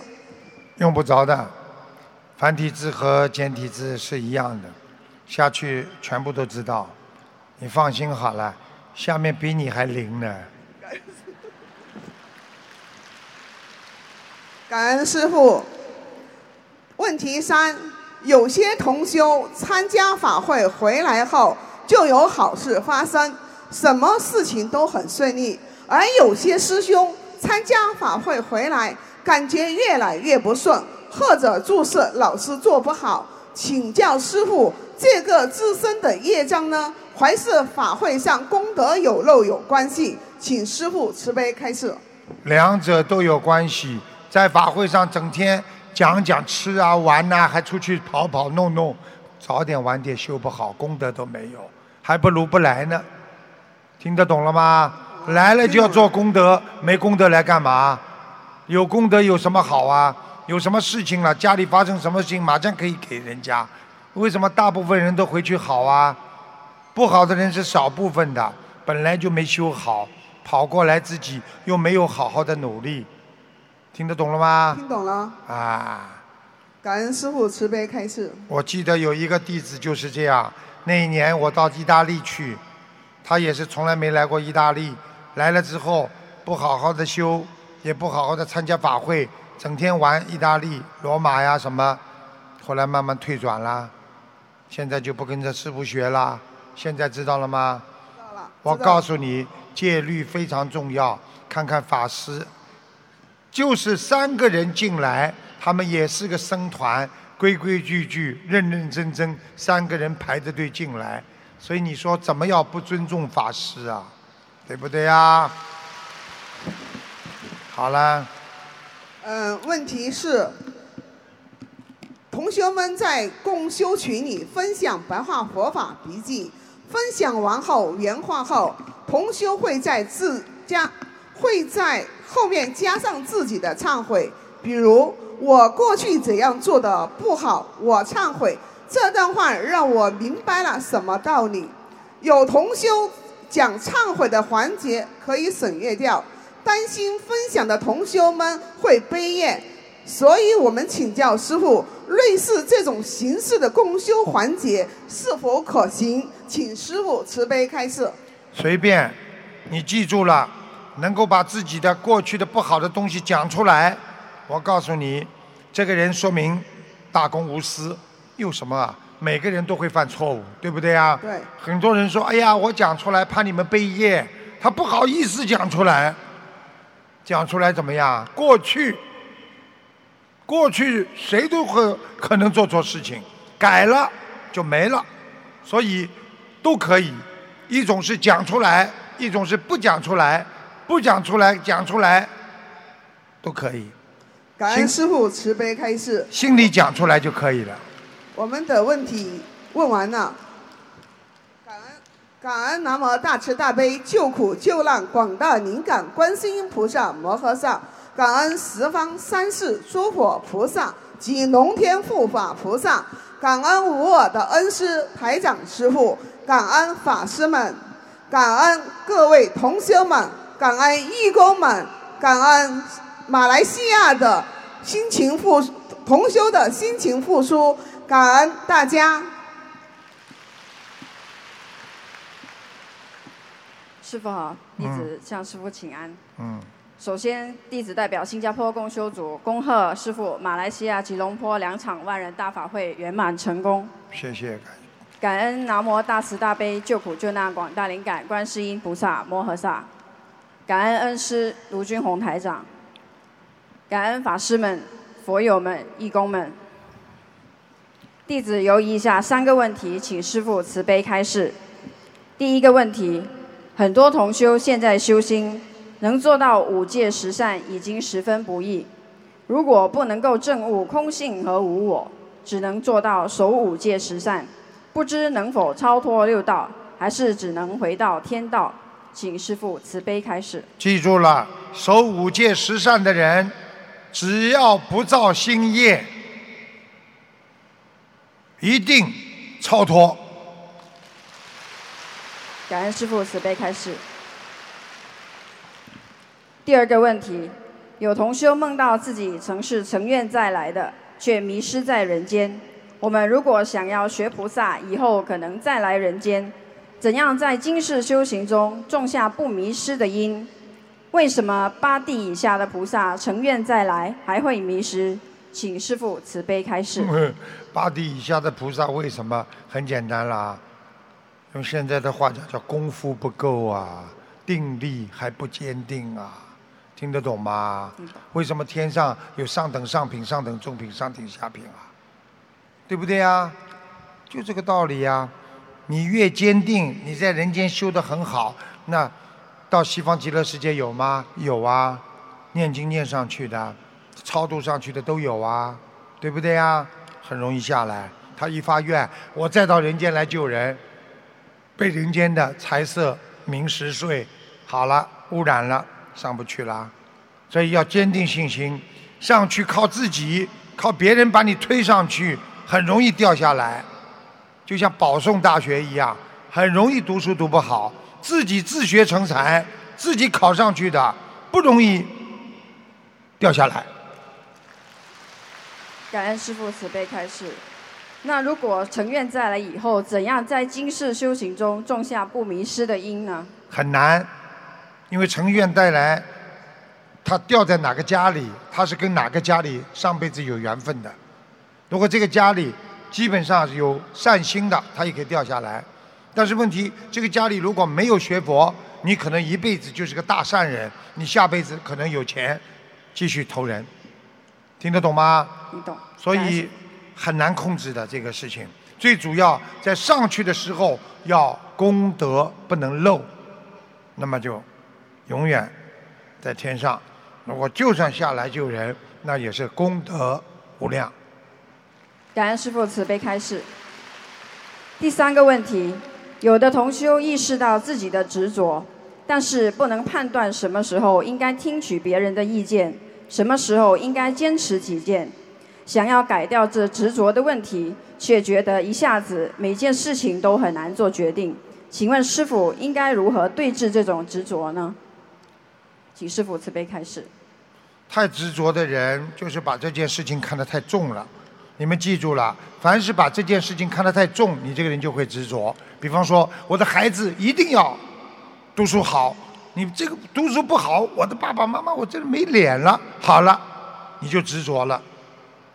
用不着的，繁体字和简体字是一样的，下去全部都知道。你放心好了，下面比你还灵呢。感恩师傅。问题三：有些同修参加法会回来后就有好事发生，什么事情都很顺利；而有些师兄参加法会回来，感觉越来越不顺，或者做事老是做不好。请教师傅，这个自身的业障呢，还是法会上功德有漏有关系？请师傅慈悲开示。两者都有关系。在法会上整天讲讲吃啊玩呐、还出去跑跑弄弄，早点晚点修不好，功德都没有，还不如不来呢。听得懂了吗？来了就要做功德，没功德来干嘛？有功德有什么好啊？有什么事情了？家里发生什么事情，马上可以给人家。为什么大部分人都回去好啊？不好的人是少部分的，本来就没修好，跑过来自己又没有好好的努力，听得懂了吗？听懂了。啊，感恩师傅慈悲开示。我记得有一个弟子就是这样。那一年我到意大利去，他也是从来没来过意大利，来了之后不好好的修，也不好好的参加法会，整天玩意大利、罗马呀什么，后来慢慢退转了，现在就不跟着师傅学了。现在知道了吗？我告诉你，戒律非常重要。看看法师，就是三个人进来，他们也是个僧团，规规矩矩、认认真真，三个人排着队进来。所以你说怎么要不尊重法师啊？对不对呀？好了，嗯，问题是，同学们在共修群里分享白话佛法笔记，分享完后原话后，同修会在自家会在后面加上自己的忏悔，比如我过去怎样做的不好，我忏悔。这段话让我明白了什么道理。有同修讲忏悔的环节可以省略掉，担心分享的同修们会悲咽，所以我们请教师傅，类似这种形式的共修环节是否可行？请师傅慈悲开示。随便，你记住了，能够把自己的过去的不好的东西讲出来，我告诉你，这个人说明大公无私。又什么啊？每个人都会犯错误，对不对啊？对。很多人说：“哎呀，我讲出来怕你们背业，他不好意思讲出来。”讲出来怎么样？过去，过去谁都会可能做错事情，改了就没了，所以都可以。一种是讲出来，一种是不讲出来，不讲出来讲出来都可以。感恩师傅慈悲开示。心里讲出来就可以了。我们的问题问完了，感恩感恩南无大慈大悲救苦救难广大灵感观世音菩萨摩诃萨，感恩十方三世诸佛菩萨及龙天护法菩萨，感恩无我的恩师台长师傅，感恩法师们，感恩各位同修们，感恩义工们，感恩马来西亚的辛勤付同修的辛勤付出。感恩大家，师傅好，弟子向师傅请安。嗯。首先，弟子代表新加坡共修组恭贺师傅马来西亚吉隆坡两场万人大法会圆满成功。谢谢。感恩南无大慈大悲救苦救难广大灵感观世音菩萨摩诃萨，感恩恩师卢军宏台长，感恩法师们、佛友们、义工们。弟子有以下三个问题，请师父慈悲开示。第一个问题，很多同修现在修心，能做到五戒十善已经十分不易。如果不能够证悟空性和无我，只能做到守五戒十善，不知能否超脱六道，还是只能回到天道？请师父慈悲开始。记住了，守五戒十善的人，只要不造新业。一定超脱。感恩师父慈悲开示。第二个问题，有同修梦到自己曾是成愿再来的，却迷失在人间。我们如果想要学菩萨，以后可能再来人间，怎样在今世修行中种下不迷失的因？为什么八地以下的菩萨成愿再来还会迷失？请师父慈悲开示。八地以下的菩萨为什么？很简单啦，用现在的话讲，叫功夫不够啊，定力还不坚定啊，听得懂吗？为什么天上有上等上品、上等中品、上品下品啊？对不对呀？就这个道理呀。你越坚定，你在人间修得很好，那到西方极乐世界有吗？有啊，念经念上去的。超度上去的都有啊，对不对呀？很容易下来。他一发愿，我再到人间来救人，被人间的财色名食睡好了污染了，上不去了。所以要坚定信心，上去靠自己，靠别人把你推上去，很容易掉下来。就像保送大学一样，很容易读书读不好，自己自学成才，自己考上去的，不容易掉下来。感恩师父慈悲开示。那如果成愿再来以后，怎样在今世修行中种下不迷失的因呢？很难，因为成愿带来，他掉在哪个家里，他是跟哪个家里上辈子有缘分的。如果这个家里基本上有善心的，他也可以掉下来。但是问题，这个家里如果没有学佛，你可能一辈子就是个大善人，你下辈子可能有钱继续投人。听得懂吗？懂。所以很难控制的这个事情，最主要在上去的时候要功德不能漏，那么就永远在天上。如果就算下来救人，那也是功德无量。感恩师父慈悲开示。第三个问题，有的同修意识到自己的执着，但是不能判断什么时候应该听取别人的意见，什么时候应该坚持己见。想要改掉这执着的问题，却觉得一下子每件事情都很难做决定。请问师傅应该如何对治这种执着呢？请师傅慈悲开示。太执着的人，就是把这件事情看得太重了。你们记住了，凡是把这件事情看得太重，你这个人就会执着。比方说，我的孩子一定要读书好，你这个读书不好，我的爸爸妈妈我这里没脸了。好了，你就执着了。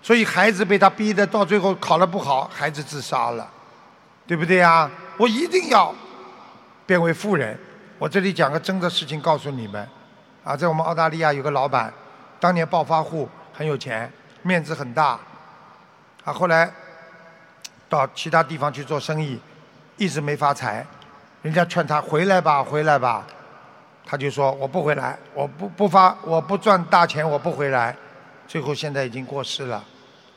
所以孩子被他逼的，到最后考得不好，孩子自杀了，对不对呀？我一定要变为富人。我这里讲个真的事情告诉你们，啊，在我们澳大利亚有个老板。当年暴发户很有钱，面子很大，啊，后来到其他地方去做生意，一直没发财。人家劝他回来吧，回来吧，他就说我不回来，我不不发，我不赚大钱，我不回来。最后现在已经过世了，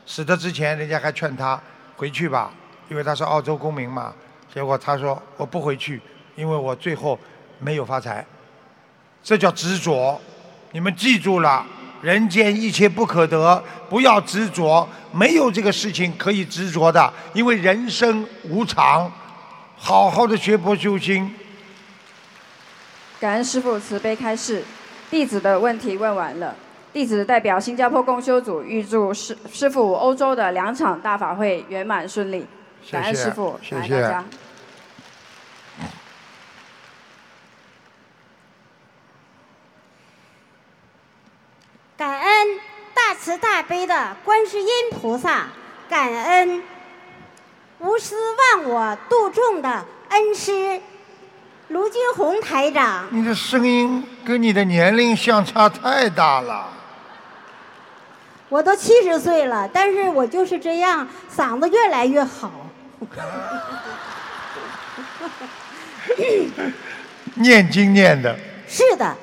死的之前人家还劝他回去吧，因为他是澳洲公民嘛。结果他说我不回去，因为我最后没有发财。这叫执着，你们记住了。人间一切不可得，不要执着，没有这个事情可以执着的，因为人生无常，好好的学佛修心。感恩师父慈悲开示，弟子的问题问完了，弟子代表新加坡共修组预祝师师父欧洲的两场大法会圆满顺利。感恩师父，谢谢大家。感恩大慈大悲的观世音菩萨，感恩无私忘我度众的恩师卢军红台长。你的声音跟你的年龄相差太大了。我都七十岁了，但是我就是这样，嗓子越来越好。念经念的。是的。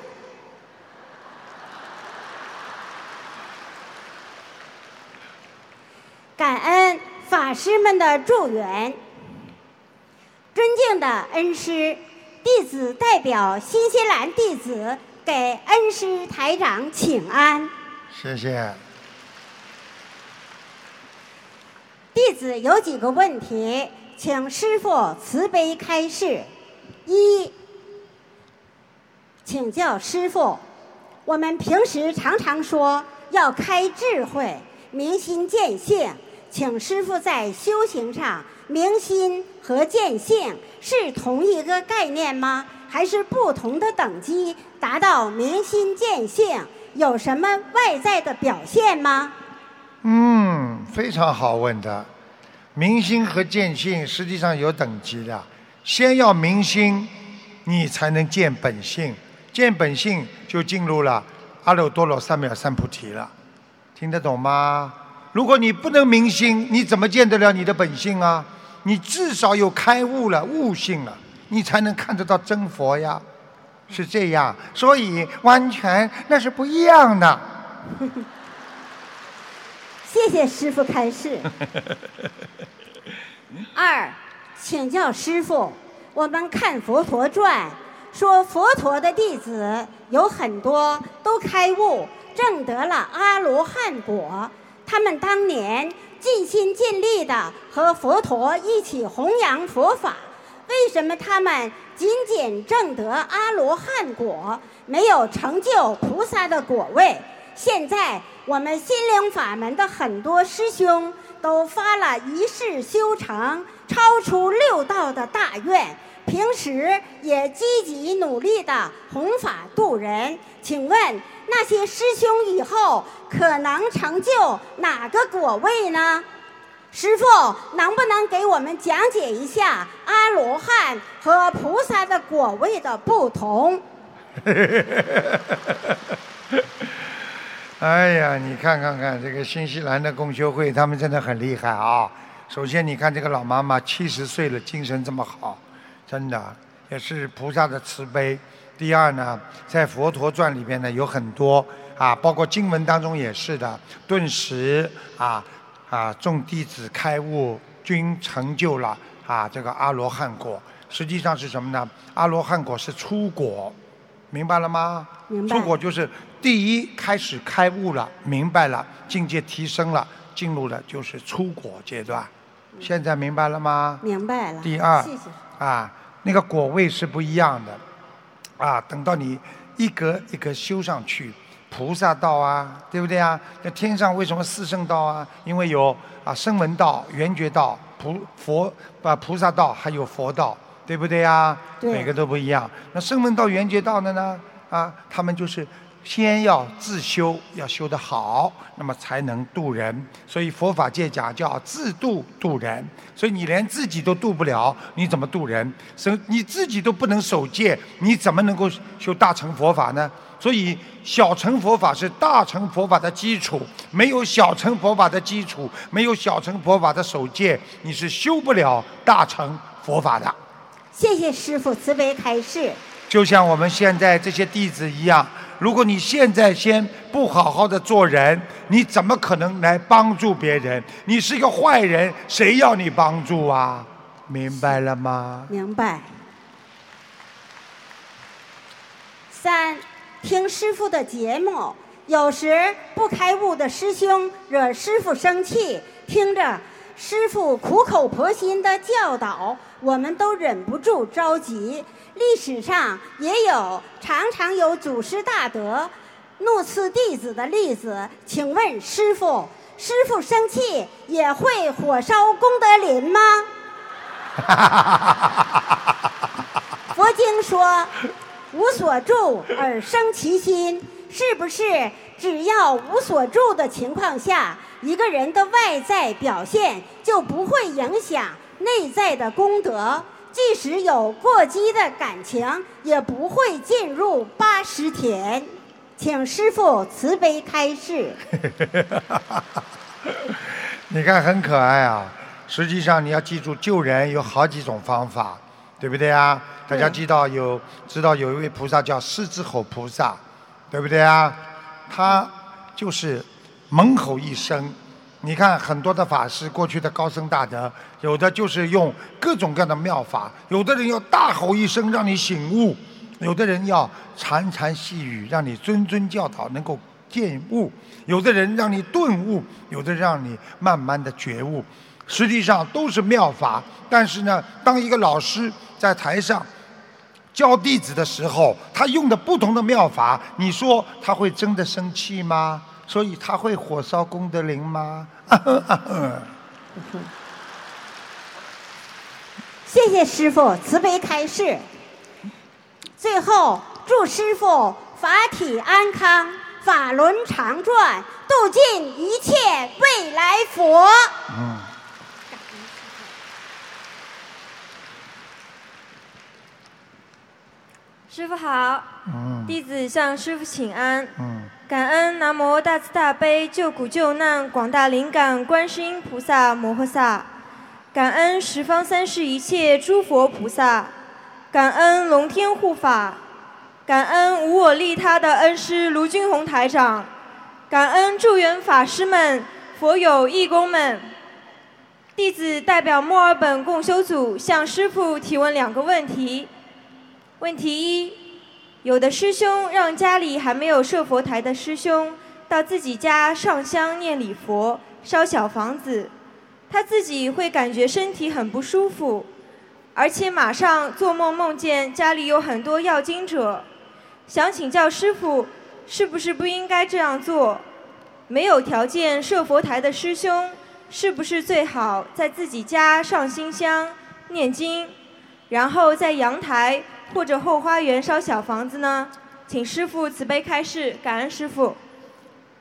感恩法师们的助缘，尊敬的恩师，弟子代表新西兰弟子给恩师台长请安。谢谢。弟子有几个问题，请师傅慈悲开示。一，请教师傅，我们平时常常说要开智慧，明心见性。请师傅在修行上，明心和见性是同一个概念吗？还是不同的等级达到明心见性？有什么外在的表现吗？嗯，非常好问的。明心和见性实际上有等级的，先要明心，你才能见本性。见本性就进入了阿耨多罗三藐三菩提了，听得懂吗？如果你不能明心，你怎么见得了你的本性啊？你至少有开悟了、悟性了，你才能看得到真佛呀，是这样。所以完全那是不一样的。谢谢师傅开示。二，请教师傅，我们看《佛陀传》，说佛陀的弟子有很多都开悟，证得了阿罗汉果。他们当年尽心尽力的和佛陀一起弘扬佛法，为什么他们仅仅证得阿罗汉果，没有成就菩萨的果位？现在我们心灵法门的很多师兄都发了一世修成、超出六道的大愿，平时也积极努力的弘法度人。请问？那些师兄以后可能成就哪个果位呢？师傅能不能给我们讲解一下阿罗汉和菩萨的果位的不同？哎呀，你看看看这个新西兰的共修会，他们真的很厉害啊！首先，你看这个老妈妈七十岁了，精神这么好，真的也是菩萨的慈悲。第二呢，在佛陀传里边呢有很多啊，包括经文当中也是的，顿时啊，啊，众弟子开悟，均成就了啊这个阿罗汉果。实际上是什么呢？阿罗汉果是出果，明白了吗？明白出果就是第一开始开悟了，明白了，境界提升了，进入了就是出果阶段。现在明白了吗？明白了。第二谢谢。啊，那个果位是不一样的，啊，等到你一格一格修上去，菩萨道啊，对不对啊？那天上为什么四圣道啊？因为有啊声闻道、缘觉道、菩佛啊菩萨道，还有佛道，对不对啊？对每个都不一样。那声闻道、缘觉道的呢？啊，他们就是先要自修，要修得好，那么才能度人。所以佛法界讲叫自度度人。所以你连自己都度不了，你怎么度人？所以你自己都不能守戒，你怎么能够修大乘佛法呢？所以小乘佛法是大乘佛法的基础，没有小乘佛法的基础，没有小乘佛法的守戒，你是修不了大乘佛法的。谢谢师傅慈悲开示。就像我们现在这些弟子一样，如果你现在先不好好的做人，你怎么可能来帮助别人？你是一个坏人，谁要你帮助啊？明白了吗？明白。三，听师傅的节目，有时不开悟的师兄惹师傅生气，听着师傅苦口婆心的教导，我们都忍不住着急。历史上也有常常有祖师大德怒斥弟子的例子，请问师傅，师傅生气也会火烧功德林吗？佛经说，无所住而生其心，是不是只要无所住的情况下，一个人的外在表现就不会影响内在的功德？即使有过激的感情，也不会进入八十田。请师傅慈悲开示。你看很可爱啊。实际上你要记住，救人有好几种方法，对不对啊？大家知道有知道有一位菩萨叫狮子吼菩萨，对不对啊？他就是猛吼一声。你看很多的法师，过去的高僧大德，有的就是用各种各样的妙法，有的人要大吼一声让你醒悟，有的人要潺潺细语让你谆谆教导能够见悟，有的人让你顿悟，有的让你慢慢的觉悟，实际上都是妙法。但是呢，当一个老师在台上教弟子的时候，他用的不同的妙法，你说他会真的生气吗？所以他会火烧功德林吗？谢谢师傅慈悲开示。最后，祝师傅法体安康，法轮常转，度尽一切未来佛。嗯。师傅好，嗯弟子向师傅请安。嗯感恩南无大慈大悲救苦救难广大灵感观世音菩萨摩诃萨，感恩十方三世一切诸佛菩萨，感恩龙天护法，感恩无我利他的恩师卢军宏台长，感恩助缘法师们、佛友义工们。弟子代表墨尔本共修组向师傅提问两个问题。问题一：有的师兄让家里还没有设佛台的师兄到自己家上香念礼佛、烧小房子，他自己会感觉身体很不舒服，而且马上做梦梦见家里有很多要经者。想请教师傅，是不是不应该这样做？没有条件设佛台的师兄，是不是最好在自己家上新香、念经，然后在阳台或者后花园烧小房子呢？请师傅慈悲开示，感恩师傅。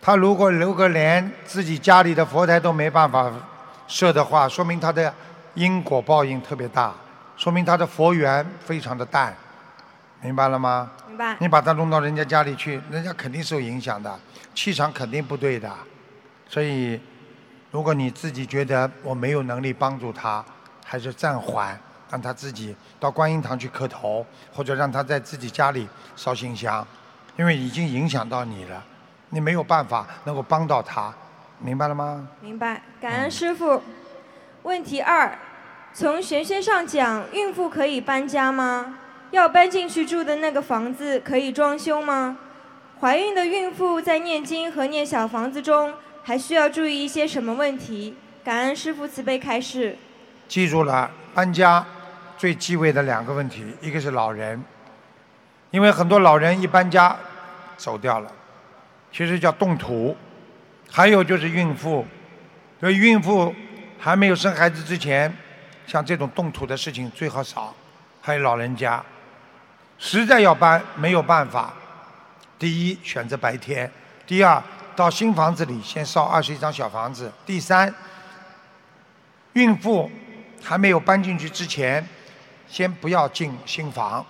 他如果如果连自己家里的佛台都没办法设的话，说明他的因果报应特别大，说明他的佛缘非常的淡，明白了吗？明白。你把他弄到人家家里去，人家肯定受影响的，气场肯定不对的。所以，如果你自己觉得我没有能力帮助他，还是暂缓，让他自己到观音堂去磕头，或者让他在自己家里烧新香，因为已经影响到你了，你没有办法能够帮到他，明白了吗？明白，感恩师傅。问题二，从玄学上讲，孕妇可以搬家吗？要搬进去住的那个房子可以装修吗？怀孕的孕妇在念经和念小房子中，还需要注意一些什么问题？感恩师傅慈悲开示。记住了，搬家最忌讳的两个问题，一个是老人，因为很多老人一搬家走掉了，其实叫动土；还有就是孕妇，所以孕妇还没有生孩子之前，像这种动土的事情最好少。还有老人家，实在要搬没有办法，第一选择白天，第二到新房子里先烧二十一张小房子，第三，孕妇。还没有搬进去之前，先不要进新房，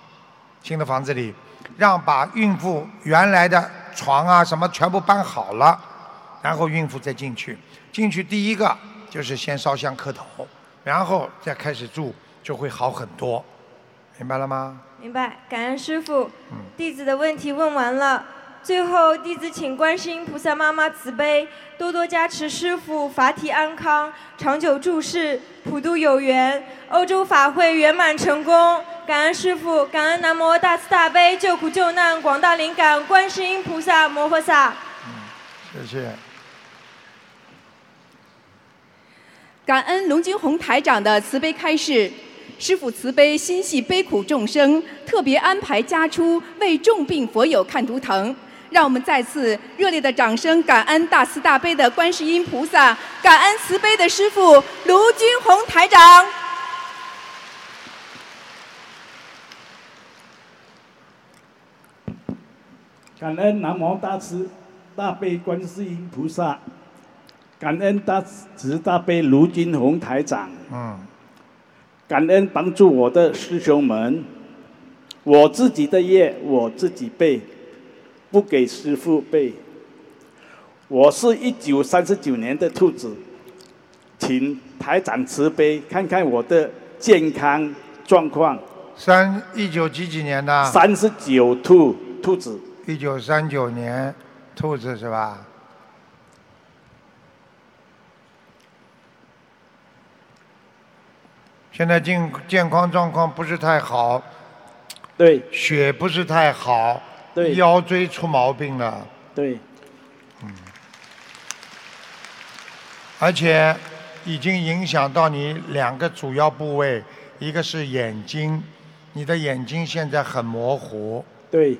新的房子里，让把孕妇原来的床啊什么全部搬好了，然后孕妇再进去。进去第一个就是先烧香磕头，然后再开始住，就会好很多，明白了吗？明白，感恩师傅。弟子的问题问完了。最后，弟子请观世音菩萨妈妈慈悲，多多加持师父法体安康，长久住世，普度有缘，欧洲法会圆满成功。感恩师父，感恩南无大慈大悲救苦救难广大灵感观世音菩萨摩诃萨。谢谢。感恩龙金红台长的慈悲开示，师父慈悲心系悲苦众生，特别安排家出为重病佛友看图腾。让我们再次热烈的掌声，感恩大慈大悲的观世音菩萨，感恩慈悲的师父卢军红台长。感恩南无大慈大悲观世音菩萨，感恩大慈大悲卢军红台长。嗯。感恩帮助我的师兄们，我自己的业我自己背。不给师傅背。我是一九三十九年的兔子，请台长慈悲看看我的健康状况。三一九几几年的？三十九兔兔子。一九三九年，兔子是吧？现在健健康状况不是太好。对。血不是太好。对，腰椎出毛病了。对，嗯，而且已经影响到你两个主要部位，一个是眼睛，你的眼睛现在很模糊。对，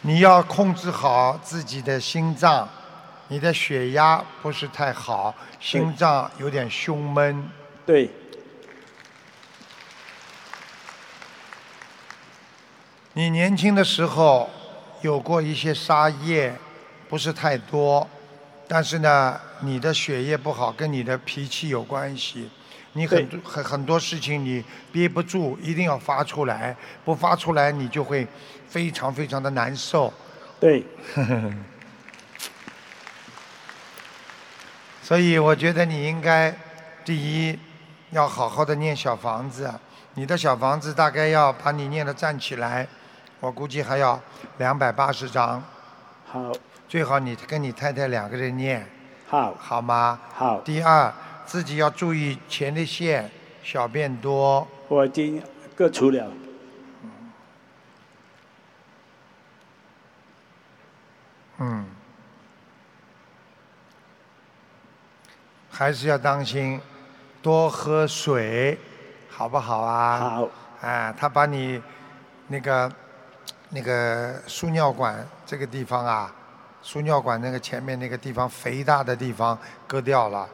你要控制好自己的心脏，你的血压不是太好，心脏有点胸闷。对。你年轻的时候有过一些杀业，不是太多，但是呢，你的血液不好跟你的脾气有关系。你很多很很多事情你憋不住，一定要发出来，不发出来你就会非常非常的难受。对。所以我觉得你应该第一要好好的念小房子，你的小房子大概要把你念的站起来。我估计还要两百八十张。好。最好你跟你太太两个人念。好。好吗？好。第二，自己要注意前列腺、小便多。我已经各除了。嗯。还是要当心，多喝水，好不好啊？好。哎，他把你那个。那个输尿管这个地方啊，输尿管那个前面那个地方肥大的地方割掉了，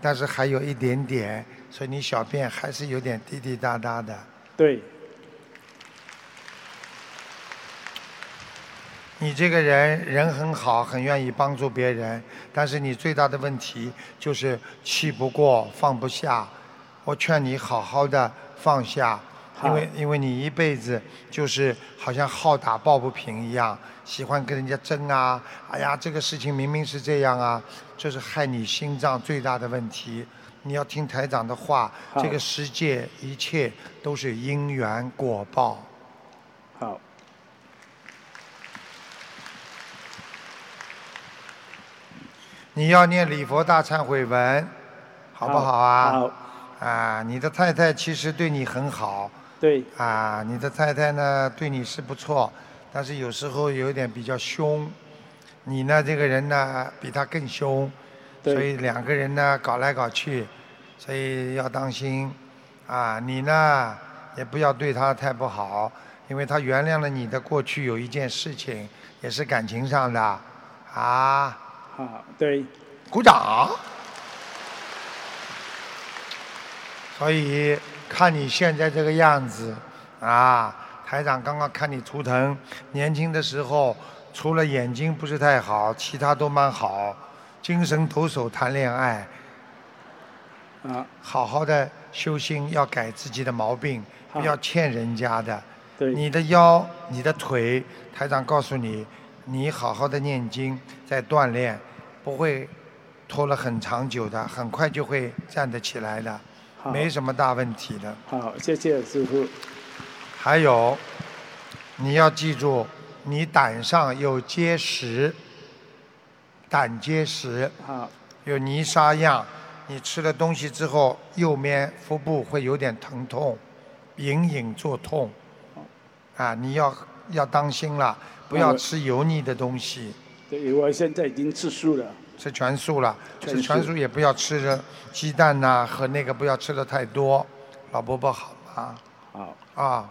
但是还有一点点，所以你小便还是有点滴滴答答的。对。你这个人人很好，很愿意帮助别人，但是你最大的问题就是气不过，放不下。我劝你好好的放下。因为因为你一辈子就是好像好打抱不平一样，喜欢跟人家争啊！哎呀，这个事情明明是这样啊，这是害你心脏最大的问题。你要听台长的话，这个世界一切都是因缘果报。好。你要念礼佛大忏悔文，好不好啊？好。啊，你的太太其实对你很好。对。啊，你的太太呢对你是不错，但是有时候有点比较凶。你呢这个人呢比她更凶，对所以两个人呢搞来搞去，所以要当心。啊，你呢也不要对她太不好，因为她原谅了你的过去有一件事情，也是感情上的。啊。好，对。鼓掌。所以看你现在这个样子，啊，台长刚刚看你图腾，年轻的时候除了眼睛不是太好，其他都蛮好，精神抖擞谈恋爱，啊，好好的修心，要改自己的毛病，不要欠人家的。对。你的腰、你的腿，台长告诉你，你好好的念经，在锻炼，不会拖了很长久的，很快就会站得起来的，好没什么大问题的。好，谢谢师傅。还有，你要记住，你胆上有结石，胆结石，好，有泥沙样，你吃了东西之后，右面腹部会有点疼痛，隐隐作痛，啊，你要要当心了，不要嗯吃油腻的东西，对，我现在已经吃素了。吃全素了，全吃全素素也不要吃的鸡蛋呐、和那个不要吃的太多，老伯伯好吗？好。啊，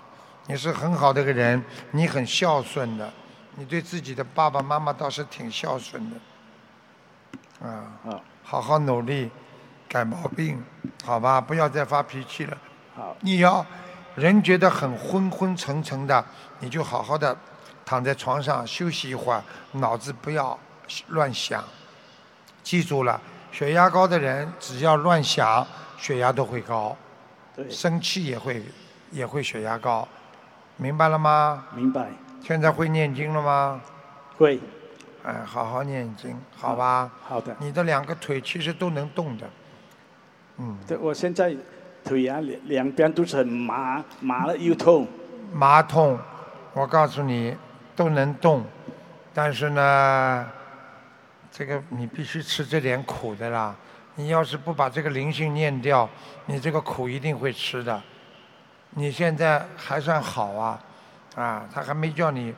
你是很好的一个人，你很孝顺的，你对自己的爸爸妈妈倒是挺孝顺的。啊，好，好好努力，改毛病，好吧，不要再发脾气了。好，你要人觉得很昏昏沉沉的，你就好好的躺在床上休息一会儿，脑子不要乱想。记住了，血压高的人只要乱想，血压都会高。对生气也会也会血压高，明白了吗？明白。现在会念经了吗？会。哎，好好念经，好吧？好的。你的两个腿其实都能动的，嗯，对，我现在腿啊两两边都是很麻，麻了又痛。麻痛，我告诉你都能动，但是呢，这个你必须吃这点苦的啦。你要是不把这个灵性念掉，你这个苦一定会吃的。你现在还算好啊，啊，他还没叫你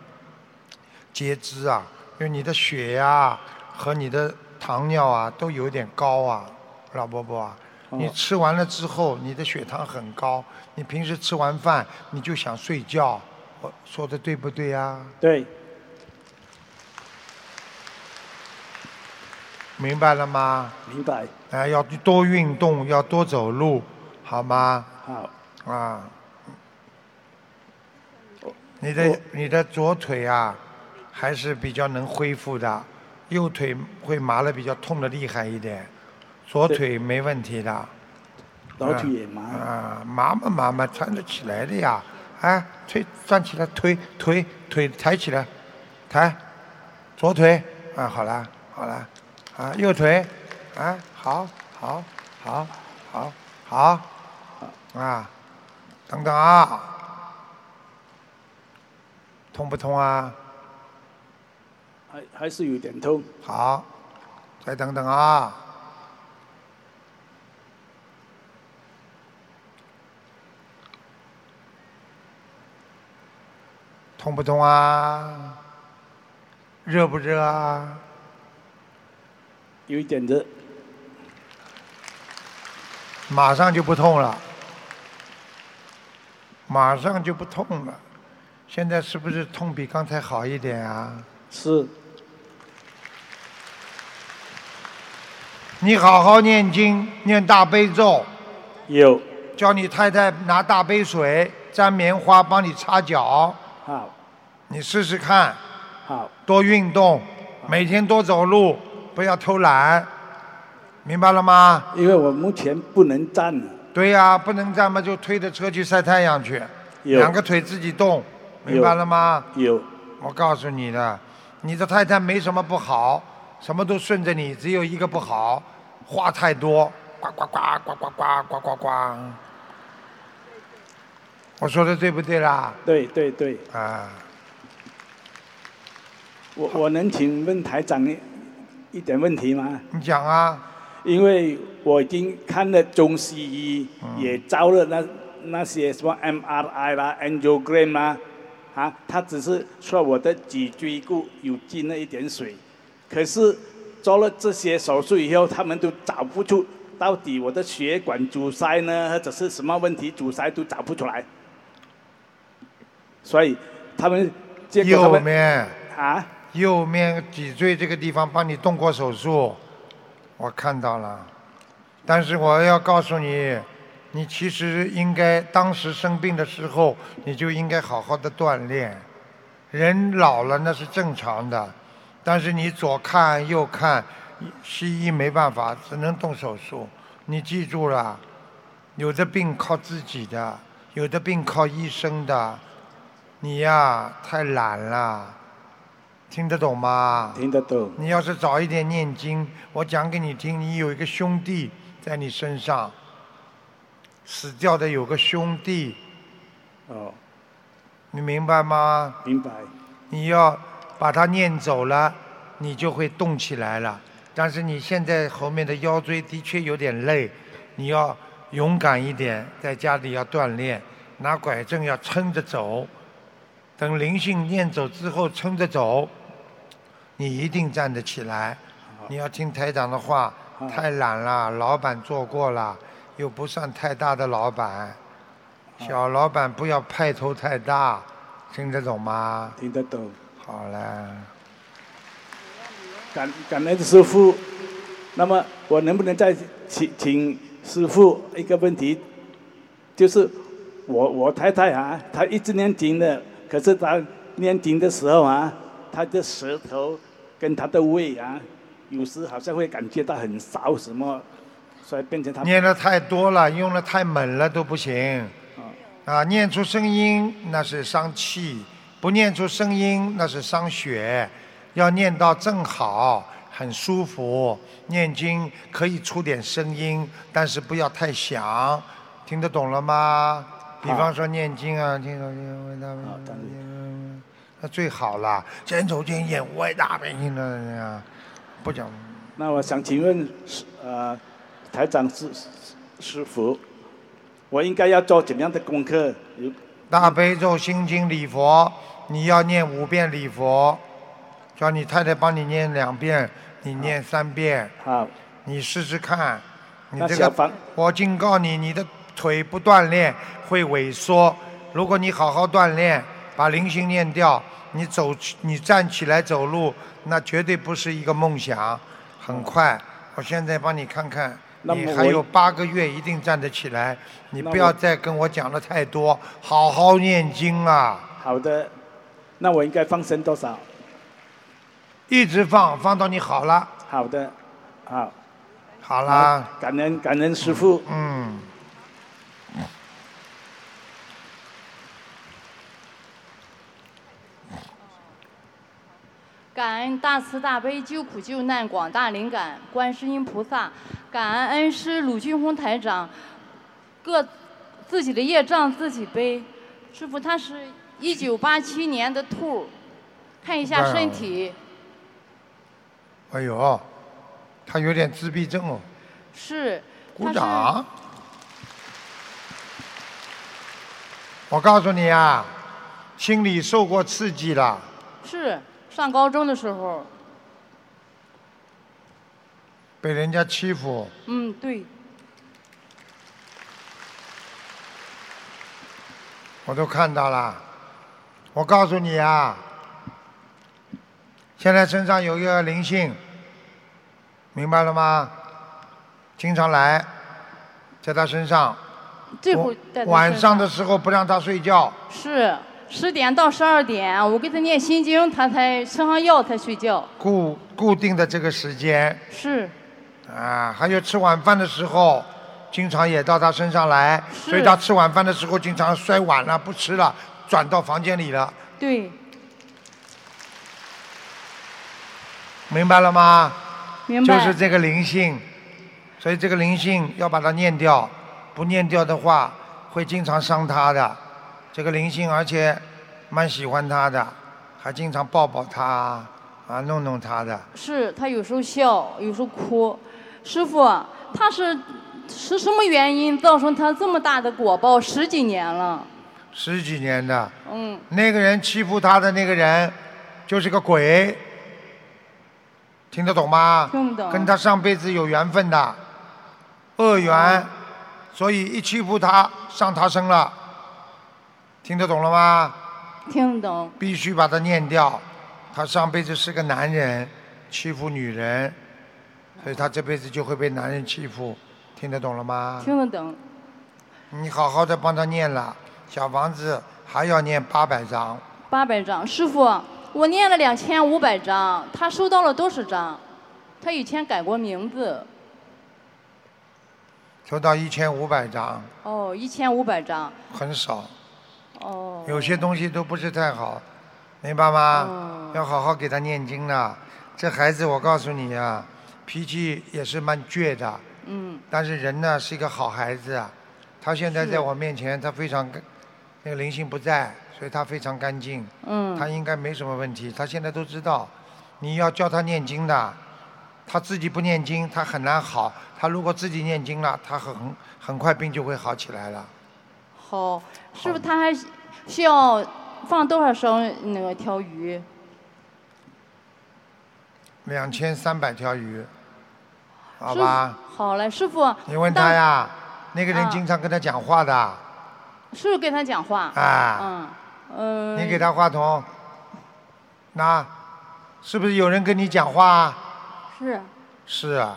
截肢啊，因为你的血压和你的糖尿啊都有点高啊，老伯伯啊。哦你吃完了之后，你的血糖很高，你平时吃完饭你就想睡觉，我说的对不对呀、对，明白了吗？明白。哎，要多运动，要多走路，好吗？好。啊。你的你的左腿啊，还是比较能恢复的，右腿会麻的比较痛的厉害一点，左腿没问题的。老腿也麻啊，麻嘛麻嘛，站得起来的呀！哎，推站起来，推腿腿抬起来，抬，左腿啊，好了好了，啊，右腿，啊，好好好好好，啊，等等啊，痛不痛啊？还还是有点痛。好，再等等啊。痛不痛啊？热不热啊？有一点热。马上就不痛了，马上就不痛了。现在是不是痛比刚才好一点啊？是。你好好念经，念大悲咒。有。叫你太太拿大杯水沾棉花帮你擦脚。好。你试试看。好。多运动，每天多走路，不要偷懒，明白了吗？因为我目前不能站。对呀、不能站嘛，就推着车去晒太阳去，两个腿自己动，明白了吗？有。我告诉你的，你的太太没什么不好，什么都顺着你，只有一个不好，话太多，呱呱呱呱呱呱呱呱呱。我说的对不对啦？对对对。啊。我我能请问台长，一点问题吗？你讲啊。因为我已经看了中西医，也照了那那些什么 MRI 啦、angiogram 啦，啊，他只是说我的脊椎骨有进了一点水，可是做了这些手术以后，他们都找不出到底我的血管阻塞呢，或者是什么问题阻塞都找不出来，所以他们结果他们啊，右面脊椎这个地方帮你动过手术，我看到了。但是我要告诉你，你其实应该当时生病的时候，你就应该好好的锻炼。人老了那是正常的，但是你左看右看，西医没办法，只能动手术。你记住了，有的病靠自己的，有的病靠医生的。你呀，太懒了，听得懂吗？听得懂。你要是早一点念经，我讲给你听，你有一个兄弟在你身上，死掉的有个兄弟，哦，你明白吗？明白。你要把它念走了，你就会动起来了。但是你现在后面的腰椎的确有点累，你要勇敢一点，在家里要锻炼，拿拐杖要撑着走。等灵性念走之后，撑着走，你一定站得起来。你要听台长的话，太懒了，老板做过了，又不算太大的老板，小老板不要派头太大，听得懂吗？听得懂。好了。感感恩师傅，那么我能不能再请请师傅一个问题？就是我我太太啊，她一直念经的，可是她念经的时候啊，她的舌头跟他的胃啊，有时好像会感觉到很少什么，所以变成他念的太多了，用的太猛了都不行。啊，念出声音那是伤气，不念出声音那是伤血。要念到正好，很舒服。念经可以出点声音，但是不要太响。听得懂了吗？比方说念经啊，听懂听为大悲那最好了。先走经演为大悲心的人呀，不讲。那我想请问呃台长师师傅，我应该要做怎样的功课？大悲咒、心经、礼佛，你要念五遍礼佛。叫你太太帮你念两遍，你念三遍。好。你试试看，你这个我警告你，你的腿不锻炼会萎缩。如果你好好锻炼，把灵性念掉，你走，你站起来走路，那绝对不是一个梦想。很快，我现在帮你看看，你还有八个月一定站得起来。你不要再跟我讲的太多，好好念经啊。好的，那我应该放生多少？一直放，放到你好了。好的，好。好啦。感恩感恩师傅。嗯。感恩大慈大悲救苦救难广大灵感观世音菩萨，感恩恩师鲁俊宏台长，各自己的业障自己背。师傅他是一九八七年的兔，看一下身体。哎呦，他有点自闭症哦。是。鼓掌。我告诉你啊，心里受过刺激了，是上高中的时候，被人家欺负，嗯，对，我都看到了。我告诉你啊，现在身上有一个灵性，明白了吗？经常来，在他身上。这会在他晚上的时候不让他睡觉，是十点到十二点，我给他念心经，他才吃上药才睡觉。固固定的这个时间。是。啊，还有吃晚饭的时候，经常也到他身上来，所以他吃晚饭的时候经常摔碗了，不吃了，转到房间里了，对，明白了吗？明白就是这个灵性，所以这个灵性要把它念掉，不念掉的话会经常伤他的。这个灵性而且蛮喜欢他的，还经常抱抱他，啊，弄弄他的。是他有时候笑，有时候哭。师傅，他是是什么原因造成他这么大的果报？十几年了。十几年的，嗯，那个人欺负他的那个人，就是个鬼，听得懂吗？听不懂跟他上辈子有缘分的，恶缘，所以一欺负他上他身了，听得懂了吗？听得懂。必须把它念掉。他上辈子是个男人，欺负女人，所以他这辈子就会被男人欺负，听得懂了吗？听得懂。你好好的帮他念了，小房子还要念八百张，八百张，师傅，我念了两千五百张，他收到了多少张？他以前改过名字。收到一千五百张，哦，一千五百张。很少，哦。有些东西都不是太好，明白吗？要好好给他念经了。这孩子，我告诉你啊，脾气也是蛮倔的，嗯。但是人呢是一个好孩子啊。他现在在我面前，他非常，那个灵性不在，所以他非常干净。嗯他应该没什么问题，他现在都知道，你要教他念经的，他自己不念经，他很难好。他如果自己念经了，他很很快病就会好起来了。好，师傅，他还需要放多少升那个条鱼？两千三百条鱼，好吧？好嘞，师傅。你问他呀，那个人啊经常跟他讲话的，是不是跟他讲话？啊嗯，嗯。你给他话筒，那是不是有人跟你讲话？是。是啊，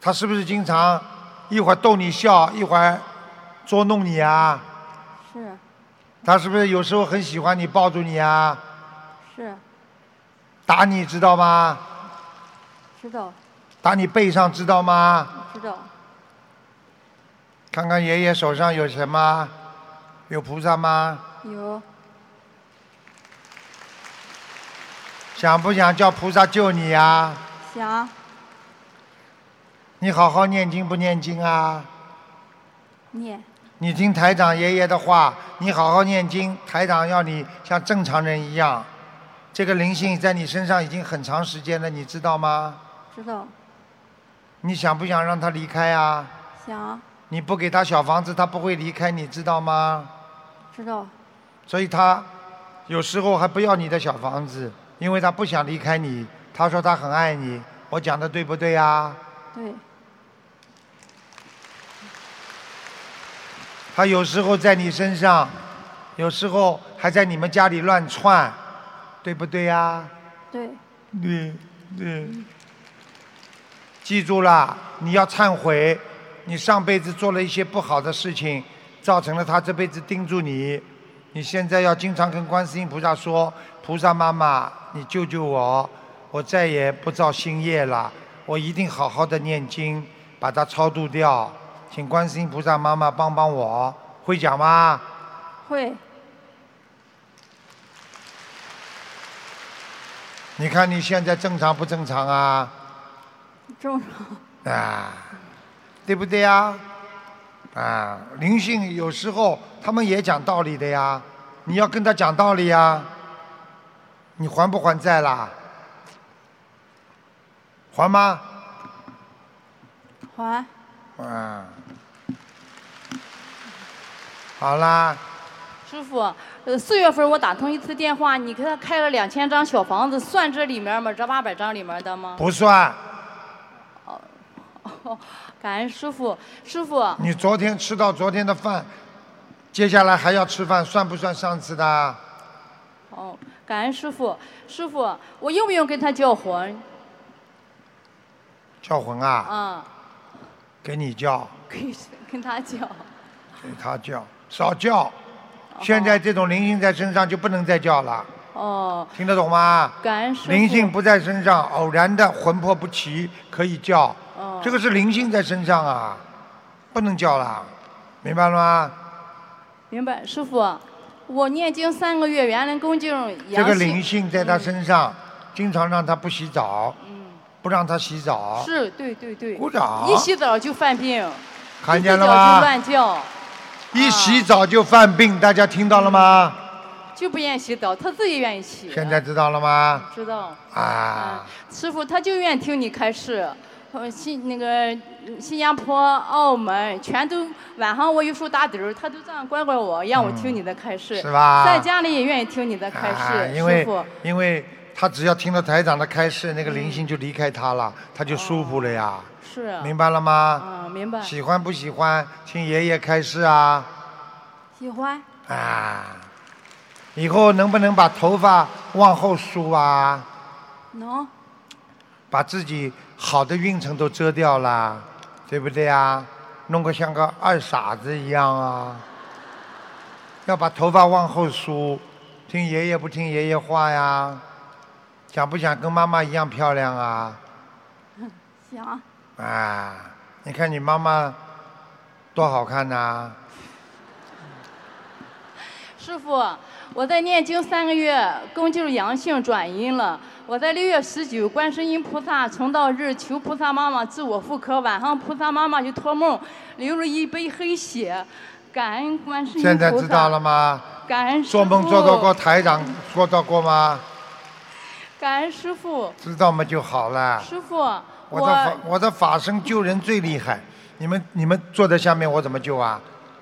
他是不是经常一会儿逗你笑，一会儿捉弄你啊？是他是不是有时候很喜欢你抱住你啊？是，打你知道吗？知道打你背上知道吗？知道。看看爷爷手上有什么？有菩萨吗？有想不想叫菩萨救你呀、想你好好念经不念经啊？念你听台长爷爷的话，你好好念经，台长要你像正常人一样。这个灵性在你身上已经很长时间了，你知道吗？知道你想不想让他离开啊？想你不给他小房子，他不会离开，你知道吗？知道所以他有时候还不要你的小房子，因为他不想离开你。他说他很爱你，我讲的对不对呀？对他有时候在你身上，有时候还在你们家里乱窜，对不对呀？对对对。记住了，你要忏悔，你上辈子做了一些不好的事情，造成了他这辈子盯住你。你现在要经常跟观世音菩萨说：“菩萨妈妈，你救救我，我再也不造新业了，我一定好好的念经，把它超度掉。”请观世音菩萨妈妈帮帮我，会讲吗？会你看你现在正常不正常啊？正常啊，对不对呀？啊，灵性有时候他们也讲道理的呀，你要跟他讲道理呀。你还不还债啦？还吗？还啊，好啦，师傅，呃，四月份我打通一次电话，你给他开了两千张小房子，算这里面吗？这八百张里面的吗？不算。哦，感恩师傅，师傅，你昨天吃到昨天的饭，接下来还要吃饭，算不算上次的？哦，感恩师傅，师傅，我用不用跟他叫魂？叫魂啊？啊，给你叫，可以跟他叫。给他叫，少叫。现在这种灵性在身上就不能再叫了，哦，听得懂吗？感恩师傅。灵性不在身上，偶然的魂魄不齐可以叫，哦。这个是灵性在身上啊，不能叫了，明白了吗？明白，师傅，我念经三个月，原来恭敬这个灵性在他身上，经常让他不洗澡，不让他洗澡，是对对对，鼓掌。一洗澡就犯病，看见了一洗澡就吗？乱叫，一洗澡就犯病，大家听到了吗？就不愿意洗澡，他自己愿意洗。现在知道了吗？知道。啊，师傅他就愿意听你开示，呃，新那个新加坡、澳门全都晚上我有时候打盹儿，他都这样乖乖我，让我听你的开示。是吧在家里也愿意听你的开啊，示，因为。因为他只要听到台长的开示，那个灵性就离开他了，他就舒服了呀。是啊。明白了吗？嗯，明白。喜欢不喜欢听爷爷开示啊？喜欢。啊，以后能不能把头发往后梳啊？能。把自己好的运程都遮掉了，对不对啊？弄个像个二傻子一样啊！要把头发往后梳，听爷爷不听爷爷话呀？想不想跟妈妈一样漂亮啊？行。啊，你看你妈妈多好看呐、师傅，我在念经三个月，宫颈阳性转阴了。我在六月十九，观世音菩萨成道日求菩萨妈妈治我妇科，晚上菩萨妈妈就托梦流了一杯黑血，感恩观世音菩萨。现在知道了吗？感恩师做梦做到过台长做到过吗？感恩师傅，知道吗就好了。师傅，我的法我的法身救人最厉害，你们你们坐在下面我怎么救啊？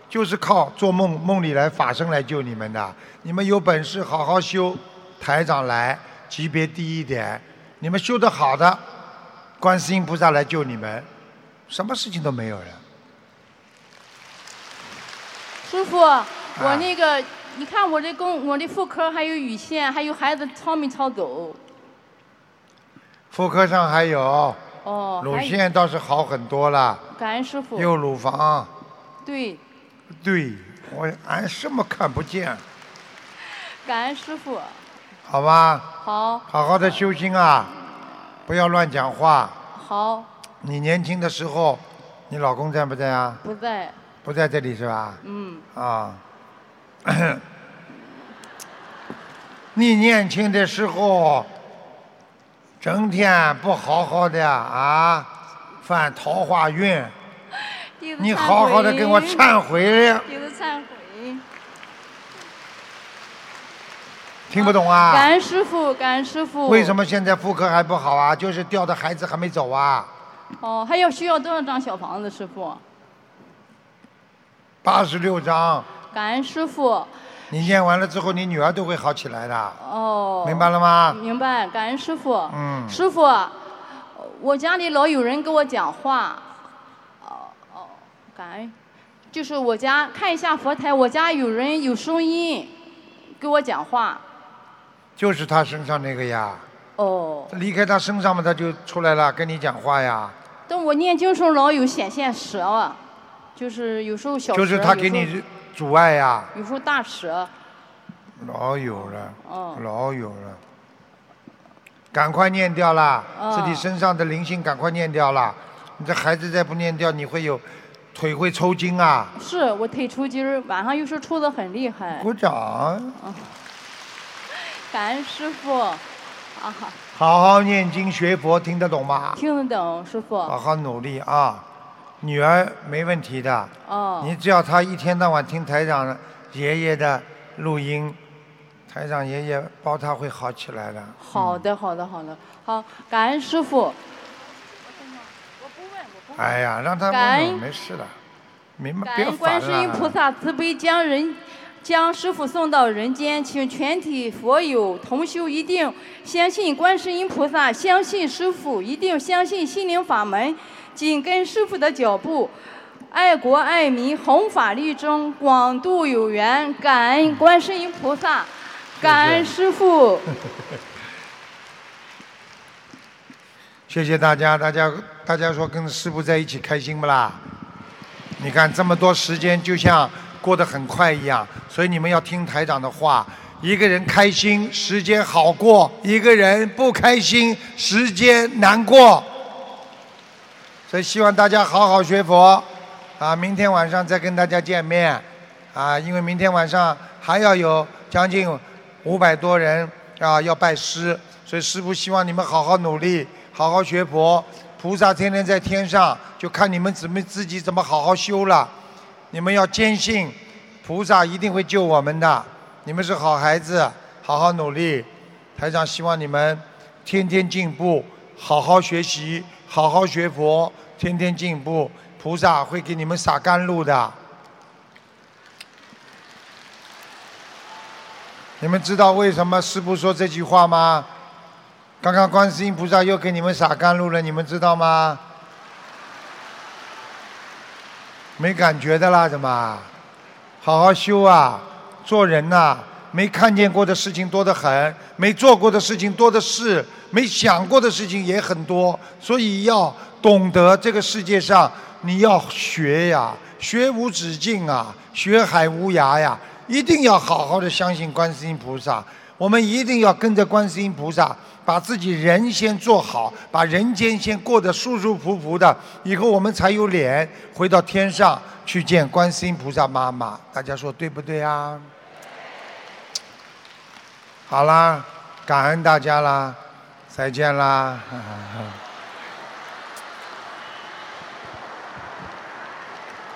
就是靠做梦梦里来法身来救你们的。你们有本事好好修，台长来级别低一点，你们修得好的，观世音菩萨来救你们，什么事情都没有了。师傅，我那个，你看我这宫，我的妇科还有乳腺，还有孩子超没超走。妇科上还有，哦。乳还腺倒是好很多了，感恩师傅。有乳房，对，对我俺什么看不见，感恩师傅。好吧？好。好好的修心啊，不要乱讲话。好，你年轻的时候，你老公在不在啊？不在。不在这里是吧？嗯。啊。你年轻的时候，整天不好好的啊，犯桃花运，你好好的跟我忏悔，弟子忏悔。听不懂啊？感恩师傅，感恩师傅。为什么现在妇科还不好啊？就是掉的孩子还没走啊。哦，还要需要多少张小房子，师傅？八十六张，感恩师傅。你念完了之后，你女儿都会好起来的。哦。明白了吗？明白，感恩师傅。嗯师傅，我家里老有人跟我讲话，哦哦，感恩，就是我家看一下佛台，我家有人有声音跟我讲话。就是他身上那个呀。哦。离开他身上嘛，他就出来了，跟你讲话呀。但我念经时候老有显现蛇啊，就是有时候小，就是他给你阻碍呀，候有时候大蛇。老有了，哦老有了。赶快念掉啦，哦自己身上的灵性赶快念掉啦。你这孩子再不念掉，你会有腿会抽筋啊！是我腿抽筋儿，晚上有时候抽的很厉害。鼓掌，感恩师傅，啊，好好念经学佛，听得懂吗？听得懂师傅。好好努力啊！女儿没问题的，哦。你只要她一天到晚听台长爷爷的录音，台长爷爷包她会好起来的。好的，好的，好的，好，感恩师傅。哎呀，让他感恩问问，没事的，明白？别感恩观世音菩。萨慈悲，将人将师傅送到人间，请全体佛友同修一定相信观世音菩萨，相信师傅，一定相信心灵法门，紧跟师傅的脚步。爱国爱民，弘法利中，广度有缘。感恩观世音菩萨，感恩师傅。谢谢大家，大家大家说跟师傅在一起开心不啦？你看这么多时间，就像过得很快一样，所以你们要听台长的话。一个人开心，时间好过；一个人不开心，时间难过。所以希望大家好好学佛，啊，明天晚上再跟大家见面，啊，因为明天晚上还要有将近五百多人啊要拜师，所以师傅希望你们好好努力，好好学佛。菩萨天天在天上，就看你们怎么自己怎么好好修了。你们要坚信，菩萨一定会救我们的。你们是好孩子，好好努力。台长希望你们天天进步，好好学习，好好学佛，天天进步。菩萨会给你们洒甘露的。你们知道为什么师父说这句话吗？刚刚观世音菩萨又给你们洒甘露了，你们知道吗？没感觉的啦，怎么？好好修啊！做人呐、没看见过的事情多得很，没做过的事情多的是，没想过的事情也很多，所以要懂得这个世界上你要学呀，学无止境啊，学海无涯呀，一定要好好的相信观世音菩萨。我们一定要跟着观世音菩萨，把自己人先做好，把人间先过得舒舒服服的，以后我们才有脸回到天上去见观世音菩萨妈妈。大家说对不对啊？好啦，感恩大家啦，再见啦。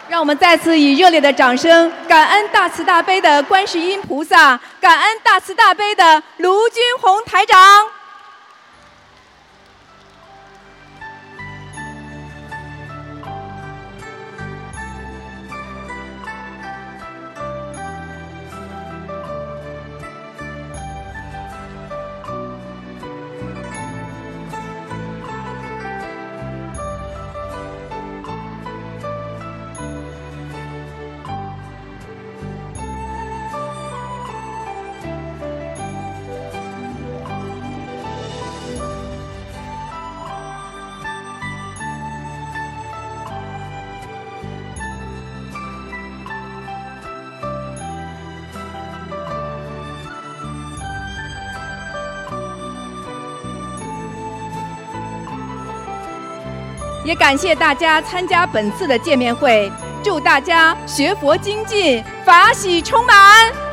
让我们再次以热烈的掌声，感恩大慈大悲的观世音菩萨，感恩大慈大悲的卢军红台长。感谢大家参加本次的见面会，祝大家学佛精进，法喜充满。